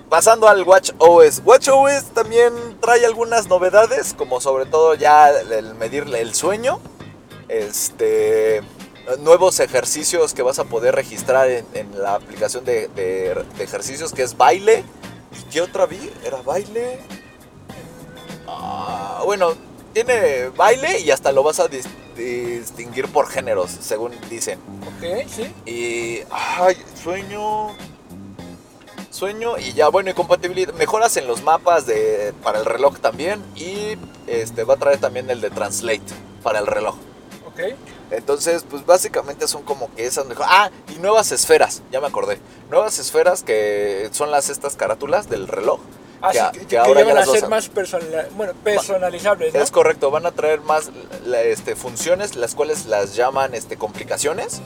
pasando al Watch OS. Watch OS también trae algunas novedades, como sobre todo ya el medirle el sueño. Este. Nuevos ejercicios que vas a poder registrar en, en la aplicación de, de- de ejercicios que es baile. ¿Y qué otra vi? ¿Era baile? Ah, bueno, tiene baile y hasta lo vas a dis- distinguir por géneros, según dicen. Ok, sí. Y. Ay, sueño. Sueño y ya, bueno, y compatibilidad. Mejoras en los mapas de, para el reloj también. Y este va a traer también el de Translate para el reloj. Ok. Entonces, pues básicamente son como que esas mejor. Ah, y nuevas esferas, ya me acordé. Nuevas esferas que son las estas carátulas del reloj. Que- Ah, que, que que ahora ya van ya a ser más personal, bueno, personalizables, ¿no? Es correcto, van a traer más la- este, funciones, las cuales las llaman este, complicaciones.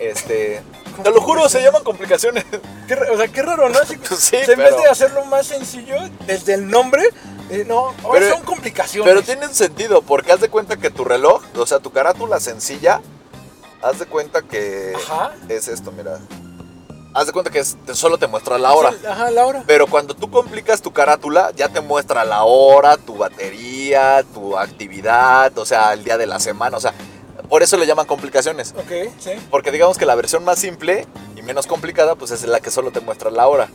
Este, te lo juro, se llaman complicaciones. Qué o sea, qué raro, ¿no? [LAUGHS] Sí, en vez de hacerlo más sencillo, desde el nombre, eh, no, ahora Pero- son complicaciones. Pero tienen sentido, porque haz de cuenta que tu reloj, o sea, tu carátula sencilla, haz de cuenta que Ajá. es esto, mira. Haz de cuenta que es- te- solo te muestra la hora. Ajá, la hora. Pero cuando tú complicas tu carátula, ya te muestra la hora, tu batería, tu actividad, o sea, el día de la semana, o sea, por eso le llaman complicaciones. Ok, sí. Porque digamos que la versión más simple y menos complicada, pues es la que solo te muestra la hora.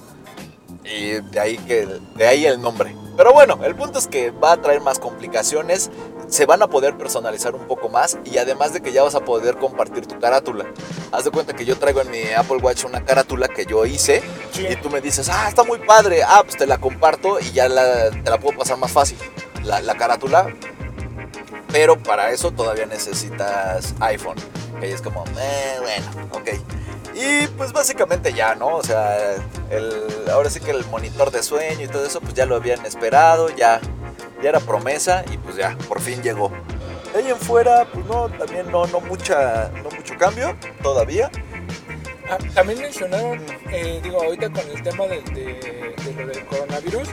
Y de ahí, que, de ahí el nombre. Pero bueno, el punto es que va a traer más complicaciones, se van a poder personalizar un poco más y además de que ya vas a poder compartir tu carátula. Haz de cuenta que yo traigo en mi Apple Watch una carátula que yo hice Sí. y tú me dices, ah, está muy padre, ah, pues te la comparto y ya la, te la puedo pasar más fácil. La, la carátula, pero para eso todavía necesitas iPhone. Que es como, eh, bueno, ok. Y pues básicamente ya, ¿no? O sea, el, ahora sí que el monitor de sueño y todo eso, pues ya lo habían esperado, ya, ya era promesa y pues ya, por fin llegó. De ahí en fuera, pues no, también no, no, mucha, no mucho cambio todavía. Ah, también mencionaron, eh, digo, ahorita con el tema de, de- de lo del coronavirus,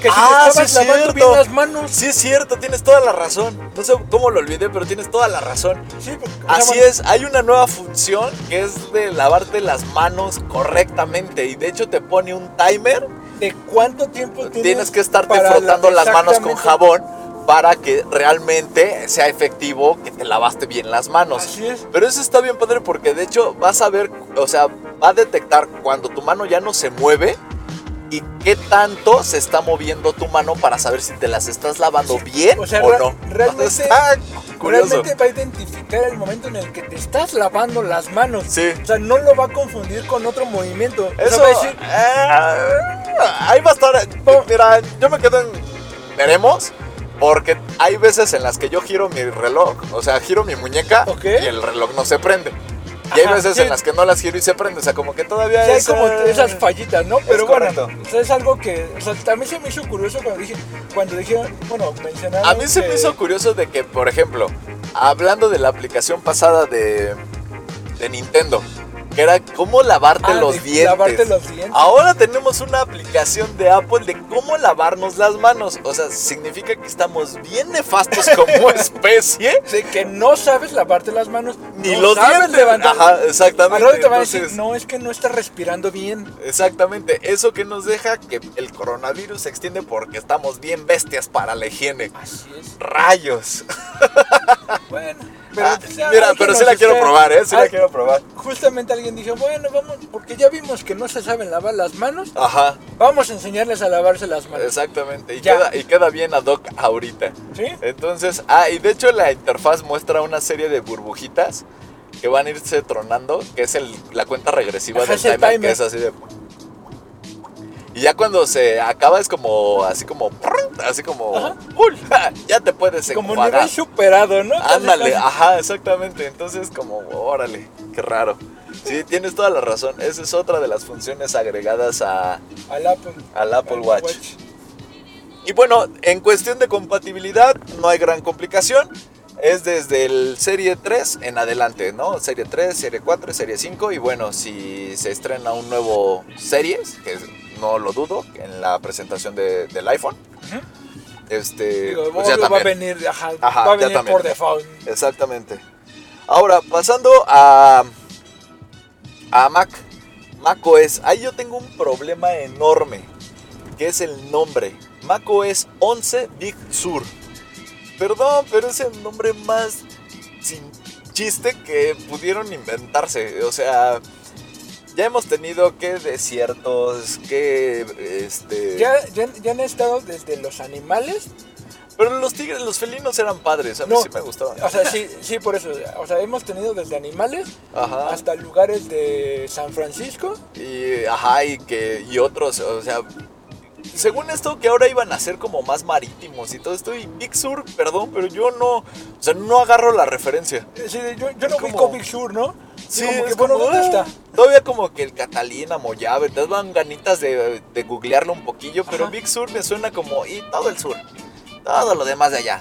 que si Ah, te sí estabas lavando cierto. bien las manos. Sí es cierto, tienes toda la razón. No sé cómo lo olvidé, pero tienes toda la razón. Sí, sea, Así es, hay una nueva función que es de lavarte las manos correctamente y de hecho te pone un timer. ¿De cuánto tiempo tienes, Tienes que estarte frotando la- las manos con jabón para que realmente sea efectivo que te lavaste bien las manos. Así es. Pero eso está bien padre porque de hecho vas a ver, o sea, va a detectar cuando tu mano ya no se mueve y qué tanto se está moviendo tu mano para saber si te las estás lavando bien o sea, o no. realmente- está [LAUGHS] curioso. Realmente va a identificar el momento en el que te estás lavando las manos. Sí. O sea, no lo va a confundir con otro movimiento. Eso, va a decir, ah, ahí va a estar. Mira, yo me quedo en veremos. Porque hay veces en las que yo giro mi reloj, o sea, giro mi muñeca Ok. y el reloj no se prende. Y hay veces sí. en las que no las giro y se prende, o sea, como que todavía sí hay es, como esas fallitas, ¿no? Pero bueno, correcto. o sea, es algo que, o sea, también se me hizo curioso cuando dije, cuando dijeron, bueno, mencionaron A mí se me hizo curioso de que, por ejemplo, hablando de la aplicación pasada de, de Nintendo, que era cómo lavarte Ah, los dientes. lavarte los dientes. Ahora tenemos una aplicación de Apple de cómo lavarnos las manos. O sea, significa que estamos bien nefastos [LAUGHS] como especie. de que no sabes lavarte las manos, Ni no los sabes dientes. levantar. Ajá, exactamente. Rato te van a decir, no, es que no estás respirando bien. Exactamente, eso que nos deja que el coronavirus se extiende porque estamos bien bestias para la higiene. Así es. Rayos. Bueno, Pero, Ah, mira, pero sí la quiero probar, ¿eh? Sí la quiero probar. Justamente alguien dijo, bueno, vamos, porque ya vimos que no se saben lavar las manos, Ajá, vamos a enseñarles a lavarse las manos. exactamente. Y Ya. queda, y queda bien ad hoc ahorita. ¿Sí? Entonces, ah, y de hecho la interfaz muestra una serie de burbujitas que van a irse tronando, que es el, la cuenta regresiva Ajá, del timer, timer. que es así de... Y ya cuando se acaba es como, así como, así como, [LAUGHS] ya te puedes Como enjuagar. nivel superado, ¿no? Ándale, ajá, exactamente. Entonces, como, órale, qué raro. Sí, tienes toda la razón. Esa es otra de las funciones agregadas a, Al Apple, al Apple Watch. Y bueno, en cuestión de compatibilidad, no hay gran complicación. Es desde el Serie 3 en adelante, ¿no? Serie 3, Serie 4, Serie 5. Y bueno, si se estrena un nuevo Series, que no lo dudo, en la presentación de- del iPhone, este, Digo, pues ya va a venir, ajá, Ajá, va a venir por default. Exactamente. Ahora, pasando a, a Mac. Mac OS. Ahí yo tengo un problema enorme. Que es el nombre. Mac OS 11 Big Sur. Perdón, pero es el nombre más sin chiste que pudieron inventarse. O sea, ya hemos tenido que desiertos, que este... Ya, ya, ya han estado desde los animales. Pero los tigres, los felinos eran padres. A mí No. sí me gustaban. O sea, sí, sí, por eso. O sea, hemos tenido desde animales Ajá. hasta lugares de San Francisco. Y, ajá, y que y otros, o sea, según esto que ahora iban a ser como más marítimos y todo esto, y Big Sur, perdón, pero yo no, o sea, no agarro la referencia. Sí, yo, yo no como- ubico Big Sur, ¿no? Sí, como que, bueno, como, ¿dónde ah, está? Todavía como que el Catalina, Mollave, te dan ganitas de, de googlearlo un poquillo, pero Ajá. Big Sur me suena como, y todo el sur, todo lo demás de allá.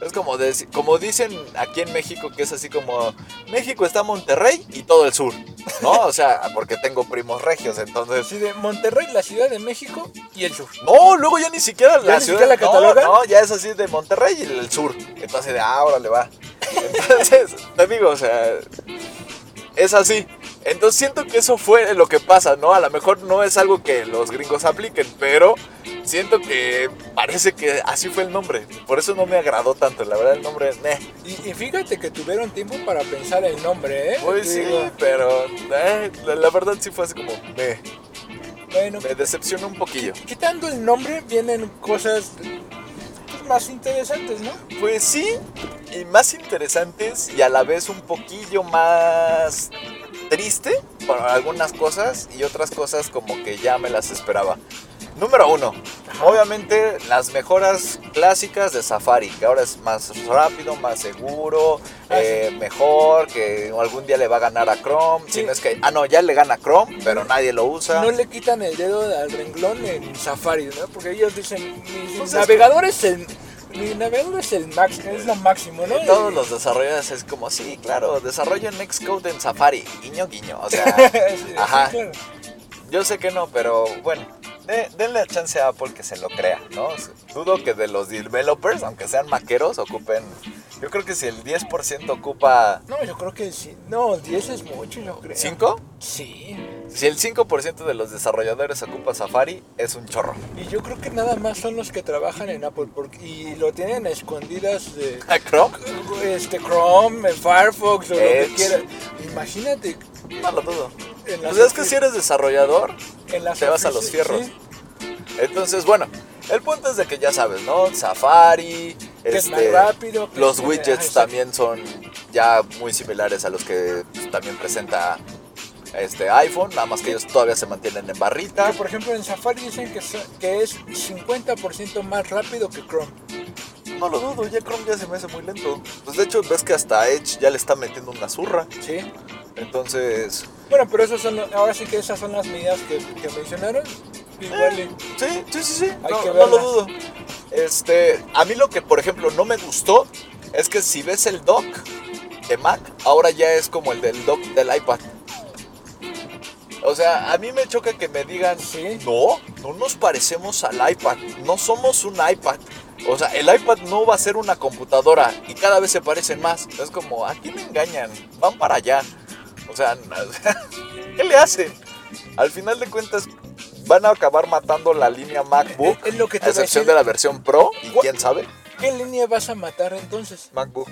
Es como, deci- como dicen aquí en México, que es así como, México está Monterrey y todo el sur, ¿no? O sea, porque tengo primos regios, entonces... Sí, de Monterrey, la Ciudad de México y el sur. No, luego ya ni siquiera ¿Ya la ni ciudad. siquiera la no, catalogan? No, ya es así de Monterrey y el sur. Entonces, de ah, órale, va. [LAUGHS] Entonces, te digo, o sea, es así. Entonces siento que eso fue lo que pasa, ¿no? A lo mejor no es algo que los gringos apliquen, pero siento que parece que así fue el nombre. Por eso no me agradó tanto, la verdad el nombre. Y, y fíjate que tuvieron tiempo para pensar el nombre, ¿eh? Pues sí, Digo, pero eh, la, la verdad sí fue así como, meh. Bueno, Me decepcionó un poquillo. quitando el nombre vienen cosas pues, más interesantes, ¿no? Pues sí, y más interesantes y a la vez un poquillo más triste por algunas cosas y otras cosas como que ya me las esperaba. Número uno, obviamente las mejoras clásicas de Safari, que ahora es más rápido, más seguro, eh, mejor, que algún día le va a ganar a Chrome. Sí. Si no es que, ah, no, ya le gana a Chrome, pero nadie lo usa. No le quitan el dedo al renglón en Safari, ¿no? Porque ellos dicen, mi Pues es navegador es el... Mi navegador es el max, es lo máximo, ¿no? Todos los desarrolladores es como, sí, claro, desarrollen Xcode en Safari, guiño, guiño. O sea, [LAUGHS] Sí, Ajá. sí, claro. Yo sé que no, pero bueno, de- denle chance a Apple que se lo crea, ¿no? Dudo que de los developers, aunque sean maqueros, ocupen. Yo creo que si el 10% ocupa No, yo creo que sí. No, 10 es mucho, yo creo. 5, Sí. si el 5% de los desarrolladores ocupa Safari, es un chorro. Y yo creo que nada más son los que trabajan en Apple porque, y lo tienen a escondidas de ¿A Chrome? este Chrome, Firefox o lo que quieran. Imagínate No lo dudo. Pues es que si eres desarrollador, en te vas a los fierros. sí, entonces bueno, el punto es de que ya sabes, ¿no? Safari, este, rápido. Los widgets también son ya muy similares a los que pues, también presenta este iPhone, nada más que ellos todavía se mantienen en barrita. Que, por ejemplo, en Safari dicen que, es 50% más rápido que Chrome. No lo dudo, ya Chrome ya se me hace muy lento. Pues de hecho ves que hasta Edge ya le está metiendo una zurra. Sí. Entonces, Bueno, pero esos son, ahora sí que esas son las medidas que, que mencionaron. Sí, sí, sí, sí, Hay no, que no lo dudo. Este, a mí lo que por ejemplo no me gustó es que si ves el dock de Mac, ahora ya es como el del dock del iPad. O sea, a mí me choca que me digan, Sí. no, no nos parecemos al iPad, no somos un iPad. O sea, el iPad no va a ser una computadora y cada vez se parecen más. Es como, aquí me engañan, van para allá. O sea, [LAUGHS] ¿qué le hacen? Al final de cuentas, van a acabar matando la línea MacBook, Es- lo que te a excepción de la versión Pro, y quién sabe, ¿Qué línea vas a matar entonces? MacBook.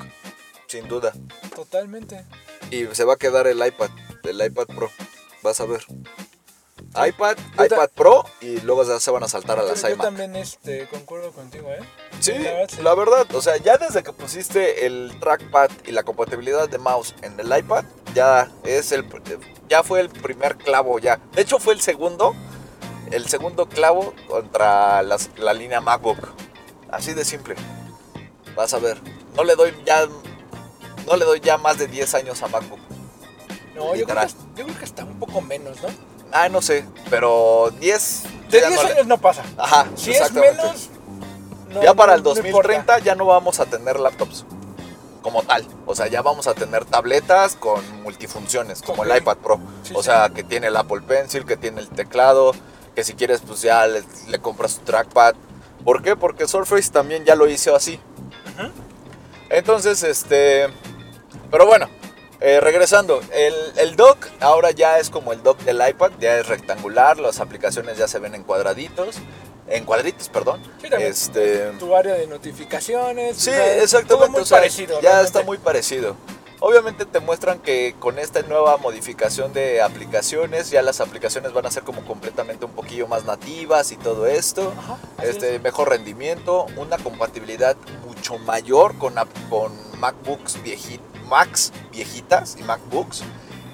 sin duda. Totalmente. Y se va a quedar el iPad, el iPad Pro. Vas a ver. iPad, Yo iPad Pro y luego ya se van a saltar a las Yo iMac. también este, concuerdo contigo, ¿eh? Sí, La verdad, sí. la verdad, o sea, ya desde que pusiste el trackpad y la compatibilidad de mouse en el iPad, ya es el ya fue el primer clavo ya. De hecho fue el segundo, el segundo clavo contra las- la línea MacBook. Así de simple. Vas a ver. No le doy ya no le doy ya más de 10 años a MacBook. No, yo creo, que, yo creo que está un poco menos, ¿no? Ah, no sé, pero 10 De ya 10 no le- años no pasa. Ajá, Si es menos, no- ya para el no- no 2030 importa. ya no vamos a tener laptops como tal. O sea, ya vamos a tener tabletas con multifunciones, como el iPad Pro. Sí, o sí. sea, que tiene el Apple Pencil, que tiene el teclado, que si quieres pues ya le, le compras su trackpad. ¿Por qué? Porque Surface también ya lo hizo así. Entonces, este... Pero bueno, eh, regresando, el, el dock ahora ya es como el dock del iPad, ya es rectangular, las aplicaciones ya se ven en cuadraditos, en cuadritos, perdón. Sí. Este, Tu área de notificaciones. Sí, o sea, exactamente. Muy o sea, parecido. ya realmente. está muy parecido. Obviamente te muestran que con esta nueva modificación de aplicaciones, ya las aplicaciones van a ser como completamente un poquillo más nativas y todo esto. Ajá, Este, es. mejor rendimiento, una compatibilidad mucho mayor con, MacBooks vieji- Macs viejitas y MacBooks.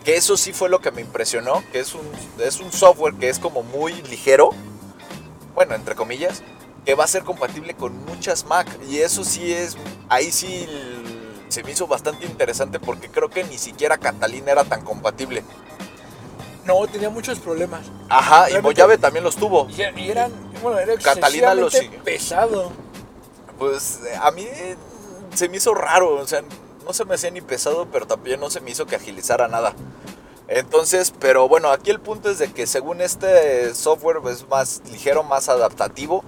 Que eso sí fue lo que me impresionó, que es un, es un software que es como muy ligero, bueno, entre comillas, que va a ser compatible con muchas Mac. Y eso sí es, ahí sí se me hizo bastante interesante porque creo que ni siquiera Catalina era tan compatible. No, tenía muchos problemas. Ajá, y Mojave también los tuvo. Y, y eran, bueno, era Catalina lo excesivamente sigue. pesado. Pues a mí se me hizo raro, o sea, no se me hacía ni pesado, pero también no se me hizo que agilizara nada. Entonces, pero bueno, aquí el punto es de que según este software es más ligero, más adaptativo.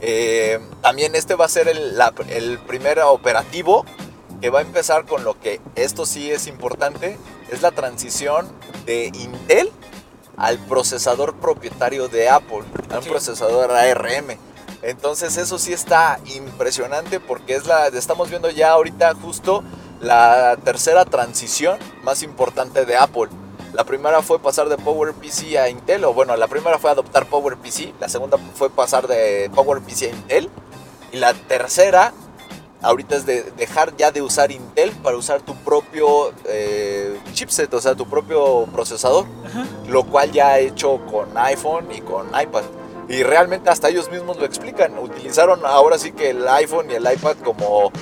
eh, también este va a ser el, la- el primer operativo que va a empezar con lo que esto sí es importante, es la transición de Intel al procesador propietario de Apple, a un Sí. procesador ARM. Entonces eso sí está impresionante porque es la estamos viendo ya ahorita justo la tercera transición más importante de Apple. La primera fue pasar de PowerPC a Intel, o bueno, la primera fue adoptar PowerPC, la segunda fue pasar de PowerPC a Intel, y la tercera ahorita es de dejar ya de usar Intel para usar tu propio eh, chipset, o sea, tu propio procesador, lo cual ya ha hecho con iPhone y con iPad. Y realmente hasta ellos mismos lo explican. Utilizaron ahora sí que el iPhone y el iPad como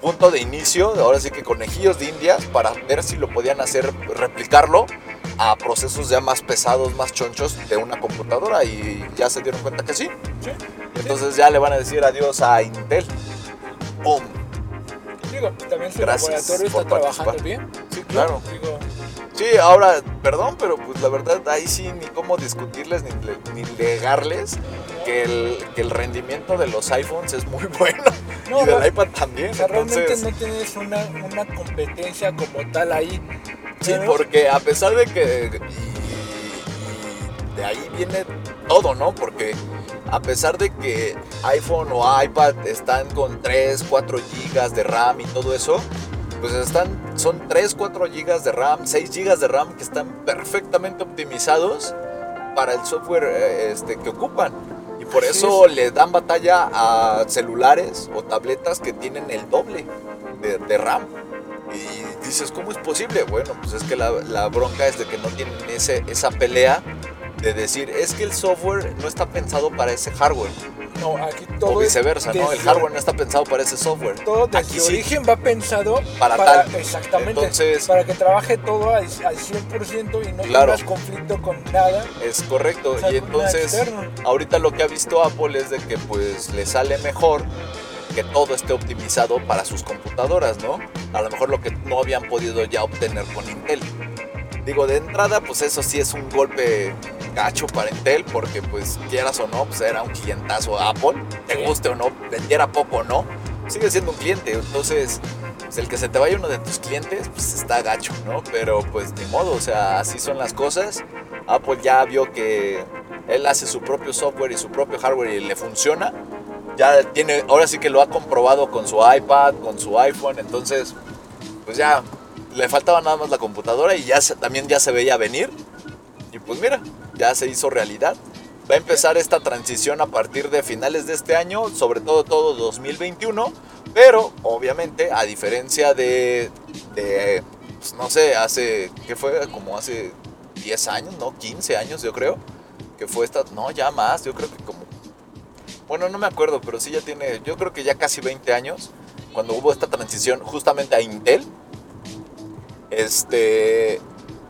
punto de inicio, ahora sí que conejillos de indias, para ver si lo podían hacer, replicarlo a procesos ya más pesados, más chonchos de una computadora y ya se dieron cuenta que sí. Sí. Entonces ya le van a decir adiós a Intel. ¡Pum! Digo, también su Gracias laboratorio está trabajando bien. Sí, claro. Digo, Sí, ahora, perdón, pero pues la verdad ahí sí ni cómo discutirles ni, ni negarles que el, que el rendimiento de los iPhones es muy [LAUGHS] bueno No, y del no. iPad también. o sea, realmente Entonces, no tienes una, una competencia como tal ahí. sí, ¿sabes? porque a pesar de que y- y de ahí viene todo, ¿no? Porque a pesar de que iPhone o iPad están con 3, 4 gigas de RAM y todo eso, pues están, son 3, 4 gigas de RAM, 6 gigas de RAM que están perfectamente optimizados para el software eh, este, que ocupan. Y por Así eso le dan batalla a celulares o tabletas que tienen el doble de, de RAM. Y dices, ¿cómo es posible? Bueno, pues es que la, la bronca es de que no tienen ese, esa pelea de decir, es que el software no está pensado para ese hardware. No, aquí todo o viceversa, ¿no? El hardware no está pensado para ese software. Todo desde Aquí sí. origen va pensado Para tal. Exactamente. Entonces- para que trabaje todo al, al 100% y no Claro. tengas conflicto con nada. Es correcto. o sea, y entonces, ahorita lo que ha visto Apple es de que pues le sale mejor que todo esté optimizado para sus computadoras, ¿no? A lo mejor lo que no habían podido ya obtener con Intel. Digo, de entrada, pues eso sí es un golpe gacho para Intel, porque pues quieras o no, pues era un clientazo Apple, te guste o no, vendiera poco o no, sigue siendo un cliente, entonces pues, el que se te vaya uno de tus clientes, pues está gacho, ¿no? Pero pues ni modo, o sea, así son las cosas. Apple ya vio que él hace su propio software y su propio hardware y le funciona. Ya tiene, ahora sí que lo ha comprobado con su iPad, con su iPhone, entonces pues ya le faltaba nada más la computadora y ya se- también ya se veía venir. Y pues mira, ya se hizo realidad. Va a empezar esta transición a partir de finales de este año, sobre todo todo 2021, pero obviamente a diferencia de, pues, no sé, hace, ¿qué fue? Como hace 10 años, ¿no? 15 años yo creo, que fue esta, no, ya más, yo creo que como, bueno, no me acuerdo, pero sí ya tiene, yo creo que ya casi 20 años, cuando hubo esta transición justamente a Intel, este,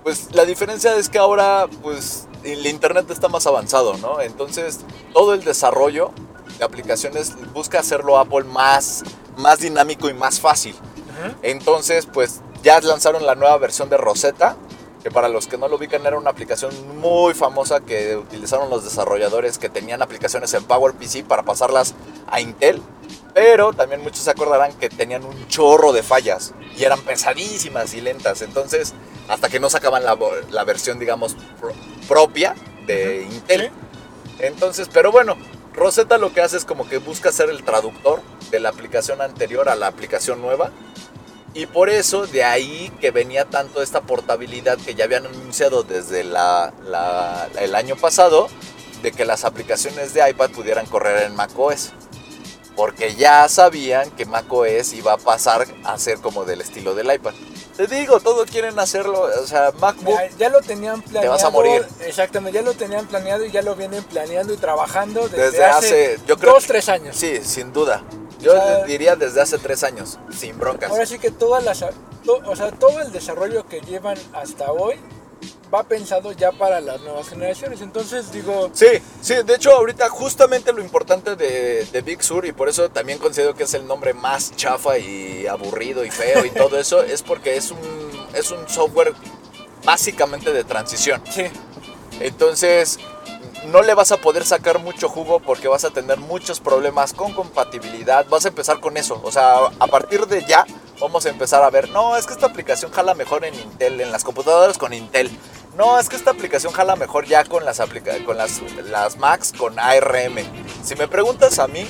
pues la diferencia es que ahora, pues, el internet está más avanzado, ¿no? Entonces, todo el desarrollo de aplicaciones busca hacerlo Apple más, más dinámico y más fácil. Entonces, pues, ya lanzaron la nueva versión de Rosetta, que para los que no lo ubican era una aplicación muy famosa que utilizaron los desarrolladores que tenían aplicaciones en PowerPC para pasarlas a Intel. Pero también muchos se acordarán que tenían un chorro de fallas y eran pesadísimas y lentas. Entonces, hasta que no sacaban la, versión, digamos, pro- propia de Intel. Entonces, pero bueno, Rosetta lo que hace es como que busca ser el traductor de la aplicación anterior a la aplicación nueva. Y por eso de ahí que venía tanto esta portabilidad que ya habían anunciado desde la- la- el año pasado de que las aplicaciones de iPad pudieran correr en macOS. Porque ya sabían que macOS iba a pasar a ser como del estilo del iPad. Te digo, todos quieren hacerlo, o sea, MacBook Ya, ya lo tenían planeado. vas a morir. Exactamente, ya lo tenían planeado y ya lo vienen planeando y trabajando desde, Desde hace, yo creo dos, tres años. Sí, sin duda. Yo O sea, diría desde hace tres años, sin broncas. Ahora sí que todas las, to- o sea, todo el desarrollo que llevan hasta hoy va pensado ya para las nuevas generaciones. Entonces digo, Sí, sí, de hecho ahorita justamente lo importante de, de Big Sur y por eso también considero que es el nombre más chafa y aburrido y feo y todo eso, es porque es un, es un software básicamente de transición. sí, Entonces no le vas a poder sacar mucho jugo porque vas a tener muchos problemas con compatibilidad. Vas a empezar con eso. O sea, a partir de ya vamos a empezar a ver, no, es que esta aplicación jala mejor en Intel, en las computadoras con Intel. No, es que esta aplicación jala mejor ya con las, con las, las Macs con ARM. Si me preguntas a mí,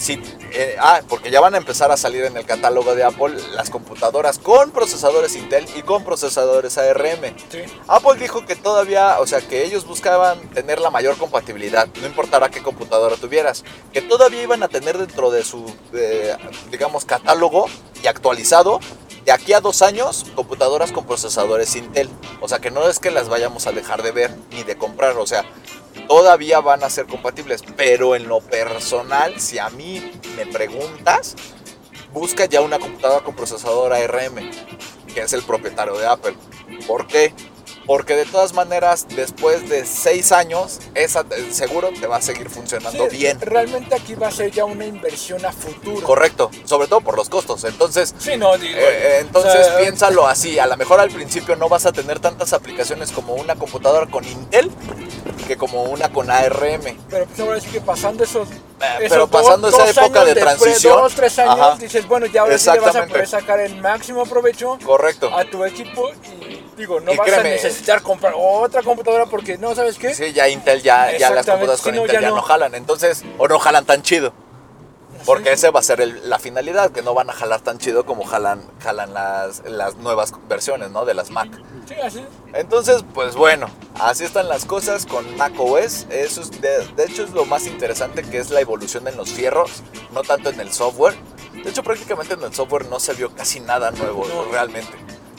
si, eh, ah, porque ya van a empezar a salir en el catálogo de Apple las computadoras con procesadores Intel y con procesadores ARM. sí. Apple dijo que todavía, o sea, que ellos buscaban tener la mayor compatibilidad, no importara qué computadora tuvieras, que todavía iban a tener dentro de su, eh, digamos, catálogo y actualizado, de aquí a dos años, computadoras con procesadores Intel. O sea, que no es que las vayamos a dejar de ver ni de comprar, o sea, todavía van a ser compatibles, pero en lo personal, si a mí me preguntas, busca ya una computadora con procesador ARM, que es el propietario de Apple. ¿Por qué? Porque de todas maneras, después de seis años, esa seguro te va a seguir funcionando Sí, bien. Realmente aquí va a ser ya una inversión a futuro. Correcto, sobre todo por los costos. Entonces, Sí, no, digo. eh, eh, entonces o sea, piénsalo así. A lo mejor al principio no vas a tener tantas aplicaciones como una computadora con Intel que como una con ARM. Pero pues ahora sí que pasando esos. Eh, pero dos- pasando esa dos época de transición, Dos, tres años, ajá. dices, bueno, ya ahora sí le vas a poder sacar el máximo provecho Correcto. a tu equipo y digo, no Y vas créeme, a necesitar comprar otra computadora porque no, ¿sabes qué? Sí, ya Intel, ya, ya las computadoras con si no, Intel ya ya no. no. jalan. Entonces, o no jalan tan chido. Porque ese va a ser el- la finalidad, que no van a jalar tan chido como jalan, jalan las, las nuevas versiones, ¿no? De las Mac. Sí, así. Entonces, pues bueno, así están las cosas con macOS. Eso es de, de hecho es lo más interesante que es la evolución en los fierros, no tanto en el software. De hecho, prácticamente en el software no se vio casi nada nuevo No. realmente.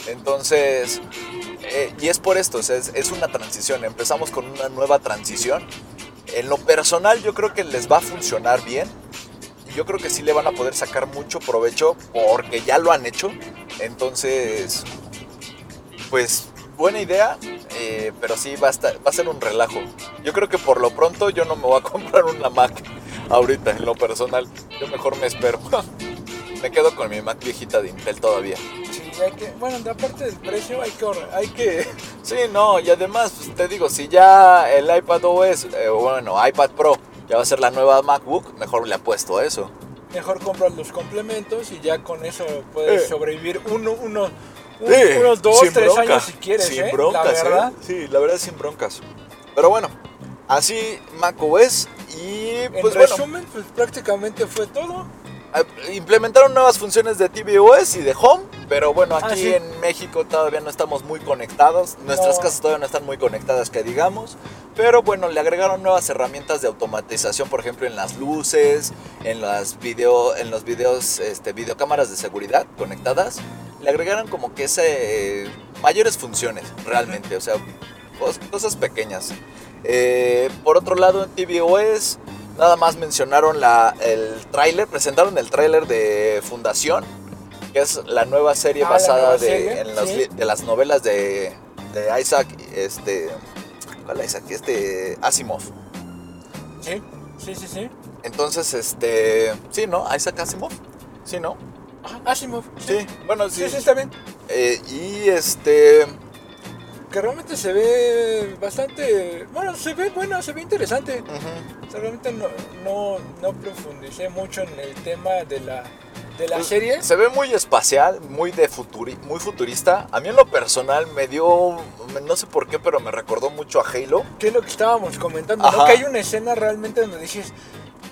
Entonces, eh, y es por esto, es, es una transición. Empezamos con una nueva transición. En lo personal, yo creo que les va a funcionar bien. Y yo creo que sí le van a poder sacar mucho provecho porque ya lo han hecho. Entonces, pues buena idea, eh, pero sí va a, estar- va a ser un relajo. Yo creo que por lo pronto yo no me voy a [LAUGHS] comprar una Mac ahorita, en lo personal. Yo mejor me espero. [LAUGHS] me quedo con mi Mac viejita de Intel todavía. Que, bueno, de aparte del precio, hay que, ahorrar- hay que, [LAUGHS] Sí, no, y además, pues, te digo, si ya el iPad OS, eh, bueno, iPad Pro, ya va a ser la nueva MacBook, mejor le apuesto a eso. mejor comprar los complementos y ya con eso puedes Eh. sobrevivir uno, uno, un- unos dos, sin tres bronca, años si quieres, Sin ¿eh? broncas, la verdad. Sí, la verdad sin broncas. Pero bueno, así macOS y En pues bueno, resumen, pues prácticamente fue todo. Eh, implementaron nuevas funciones de tvOS y de Home, pero bueno, Ah, aquí sí. en México todavía no estamos muy conectados. Nuestras No. casas todavía no están muy conectadas, que digamos. Pero bueno, le agregaron nuevas herramientas de automatización, por ejemplo, en las luces, en las video, en los videos, este, videocámaras de seguridad conectadas. Le agregaron como que ese eh, mayores funciones, realmente, o sea, cos- cosas pequeñas. Eh, por otro lado, en tvOS, nada más mencionaron la, el tráiler, presentaron el tráiler de Fundación, que es la nueva serie Ah, basada nueva de, serie, en sí. li- de las novelas de, de Isaac, este, ¿cuál Isaac? Este, Asimov. Sí, sí, sí, sí. Entonces, este, sí, ¿no? Isaac Asimov, sí, ¿no? Ah, Asimov. Sí, bueno, sí. Sí, sí, está bien. Eh, y este, Que realmente se ve bastante. Bueno, se ve bueno, se ve interesante. ujú. O sea, realmente no, no, no profundicé mucho en el tema de la, de la Pues, serie. Se ve muy espacial, muy de futuri, muy futurista. A mí en lo personal me dio, no sé por qué, pero me recordó mucho a Halo. Que es lo que estábamos comentando, ¿no? Que hay una escena realmente donde dices,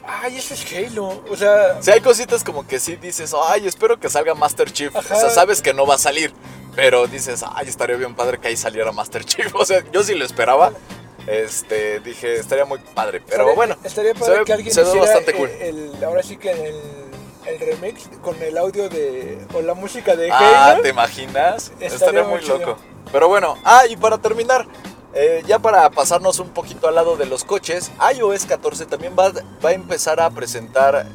ay, eso es Halo. O sea, Si hay cositas como que sí dices, ay, espero que salga Master Chief. Ajá. O sea, sabes que no va a salir, pero dices, ay, estaría bien padre que ahí saliera Master Chief. [LAUGHS] O sea, yo sí lo esperaba. Este, dije, estaría muy padre. Pero estaría- bueno, estaría se padre ve- que alguien se ve bastante el- cool. el- ahora sí que el, el remix con el audio de, o la música de Ah, Halo. ¿te imaginas? Estaría Estaría muy muy chido. loco. Pero bueno, ah, y para terminar, eh, ya para pasarnos un poquito al lado de los coches, iOS 14 también va, va a empezar a presentar,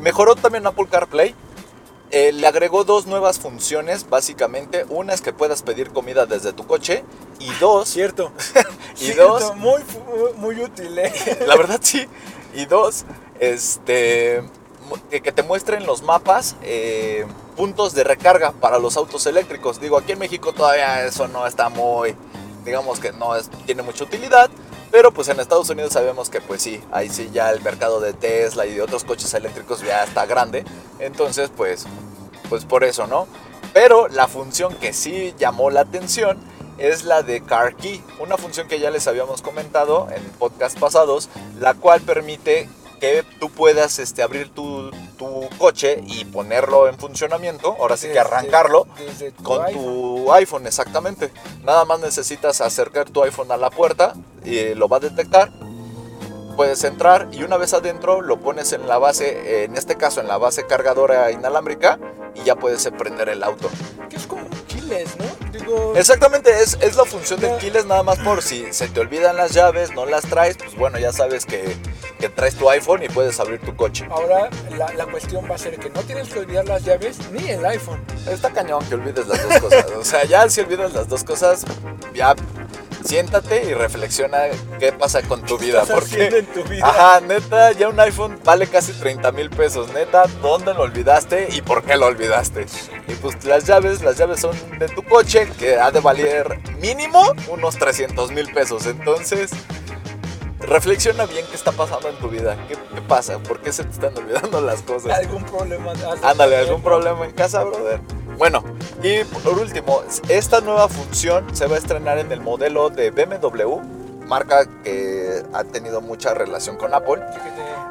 mejoró también Apple CarPlay, eh, le agregó dos nuevas funciones, básicamente. Una es que puedas pedir comida desde tu coche y dos, Cierto. [LAUGHS] Y Cierto, dos- Muy, muy útil, ¿eh? [LAUGHS] la verdad sí, y dos, este, que, que te muestren los mapas eh, puntos de recarga para los autos eléctricos. Digo, aquí en México todavía eso no está muy, digamos que no es- tiene mucha utilidad. Pero pues en Estados Unidos sabemos que pues sí, ahí sí ya el mercado de Tesla y de otros coches eléctricos ya está grande. Entonces pues, pues por eso, ¿no? Pero la función que sí llamó la atención es la de Car Key, una función que ya les habíamos comentado en podcast pasados, la cual permite que tú puedas este, abrir tu, tu coche y ponerlo en funcionamiento, ahora sí que arrancarlo desde tu con iPhone. tu iPhone, exactamente. Nada más necesitas acercar tu iPhone a la puerta y lo va a detectar. Puedes entrar y una vez adentro lo pones en la base, en este caso en la base cargadora inalámbrica y ya puedes prender el auto. Que es como un keyless, ¿no? Exactamente, es, es la función del keyless nada más por si se te olvidan las llaves, no las traes, pues bueno, ya sabes que, que traes tu iPhone y puedes abrir tu coche. ahora la, la cuestión va a ser que no tienes que olvidar las llaves ni el iPhone. Está cañón que olvides las dos cosas. O sea, ya si olvidas las dos cosas, ya siéntate y reflexiona qué pasa con tu vida. haciendo Porque, en tu vida? ajá, neta, ya un iPhone vale casi 30 mil pesos. Neta, ¿dónde lo olvidaste y por qué lo olvidaste? Y pues las llaves, las llaves son de tu coche, que ha de valer mínimo unos 300 mil pesos. Entonces, reflexiona bien qué está pasando en tu vida. ¿Qué, qué pasa? ¿Por qué se te están olvidando las cosas? ¿Algún problema? Ándale, algún problema en casa, brother. Bueno, y por último, esta nueva función se va a estrenar en el modelo de BMW, marca que ha tenido mucha relación con Apple,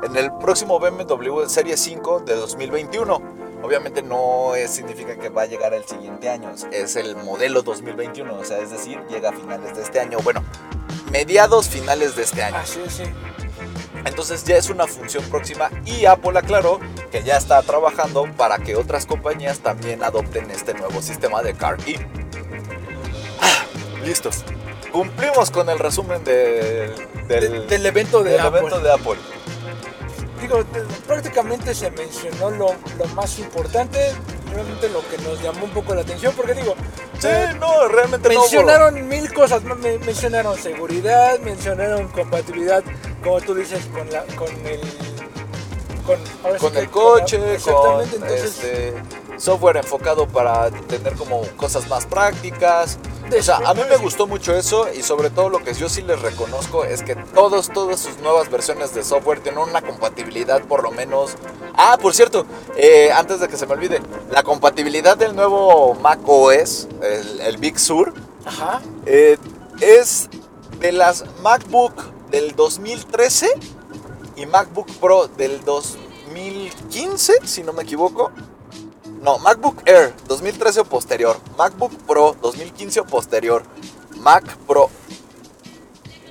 en el próximo BMW Serie 5 de 2021. Obviamente no es- significa que va a llegar el siguiente año, es el modelo 2021, o sea, es decir, llega a finales de este año, bueno, mediados finales de este año. Ah, sí, sí. Entonces ya es una función próxima y Apple aclaró que ya está trabajando para que otras compañías también adopten este nuevo sistema de Car Key. Ah, listos. Cumplimos con el resumen de- del, De- del evento de del Apple. evento de Apple. Digo, prácticamente se mencionó lo, lo más importante, realmente lo que nos llamó un poco la atención, porque digo, Sí, eh, no, realmente no mencionaron mil cosas, ¿no? Me- mencionaron seguridad, mencionaron compatibilidad, como tú dices, con la, con el, con, sí con el coche, con exactamente, entonces, este, software enfocado para tener como cosas más prácticas. O sea, a mí me gustó mucho eso y sobre todo lo que yo sí les reconozco es que todos, todas sus nuevas versiones de software tienen una compatibilidad por lo menos... Ah, por cierto, eh, antes de que se me olvide, la compatibilidad del nuevo Mac OS, el, el Big Sur, Ajá, eh, es de las MacBook del 2013 y MacBook Pro del 2015, si no me equivoco. No, MacBook Air 2013 o posterior. MacBook Pro 2015 o posterior. Mac Pro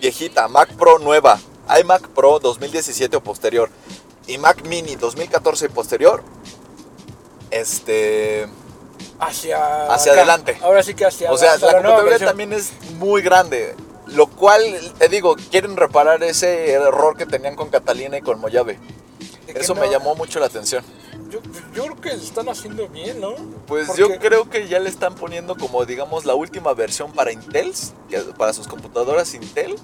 viejita, Mac Pro nueva. iMac Pro 2017 o posterior. Y Mac Mini 2014 y posterior. Este. Hacia, Hacia acá. adelante. Ahora sí que hacia O sea, hacia la versión. también es muy grande. Lo cual, te digo, quieren reparar ese error que tenían con Catalina y con que Eso no- me llamó mucho la atención. Yo, yo creo que están haciendo bien, ¿no? Pues Porque- yo creo que ya le están poniendo como, digamos, la última versión para Intel, que- para sus computadoras Intel.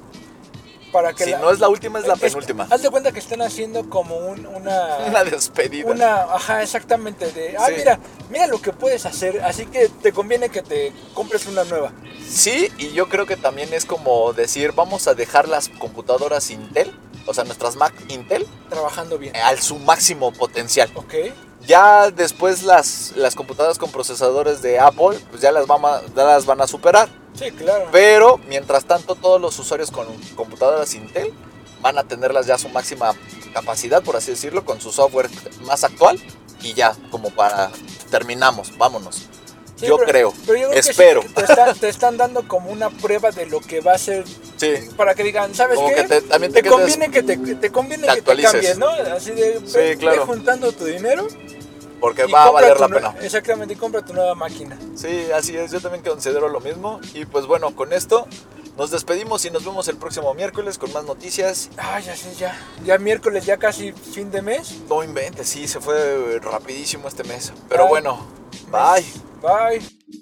Para que Si la- no es la última, es la Es- penúltima. Haz de cuenta que están haciendo como un- una. [LAUGHS] Una despedida. una- ajá, exactamente. De, ah, Sí. mira, mira lo que puedes hacer. Así que te conviene que te compres una nueva. Sí, y yo creo que también es como decir, vamos a dejar las computadoras Intel, o sea, nuestras Mac Intel, Trabajando bien. al su máximo potencial. Ok. Ya después las, las computadoras con procesadores de Apple, pues ya las, van a, ya las van a superar. Sí, claro. Pero mientras tanto, todos los usuarios con computadoras Intel van a tenerlas ya a su máxima capacidad, por así decirlo, con su software más actual. Y ya, como para terminamos, vámonos. Sí, yo pero- creo, pero yo creo que sí, espero. te, están, te están dando como una prueba de lo que va a ser Sí, para que digan, ¿sabes Como qué? que te- también te conviene que te, te conviene que te cambies, ¿no? Así de ve- juntando tu dinero porque va a valer la pena. Exactamente, y compra tu nueva máquina. Sí, así es, yo también considero lo mismo. Y pues bueno, con esto nos despedimos y nos vemos el próximo miércoles con más noticias. Ah, ya sé, ya. Ya miércoles, ya casi fin de mes. No inventes, sí, se fue rapidísimo este mes. Pero Ay. bueno, bye. Bye.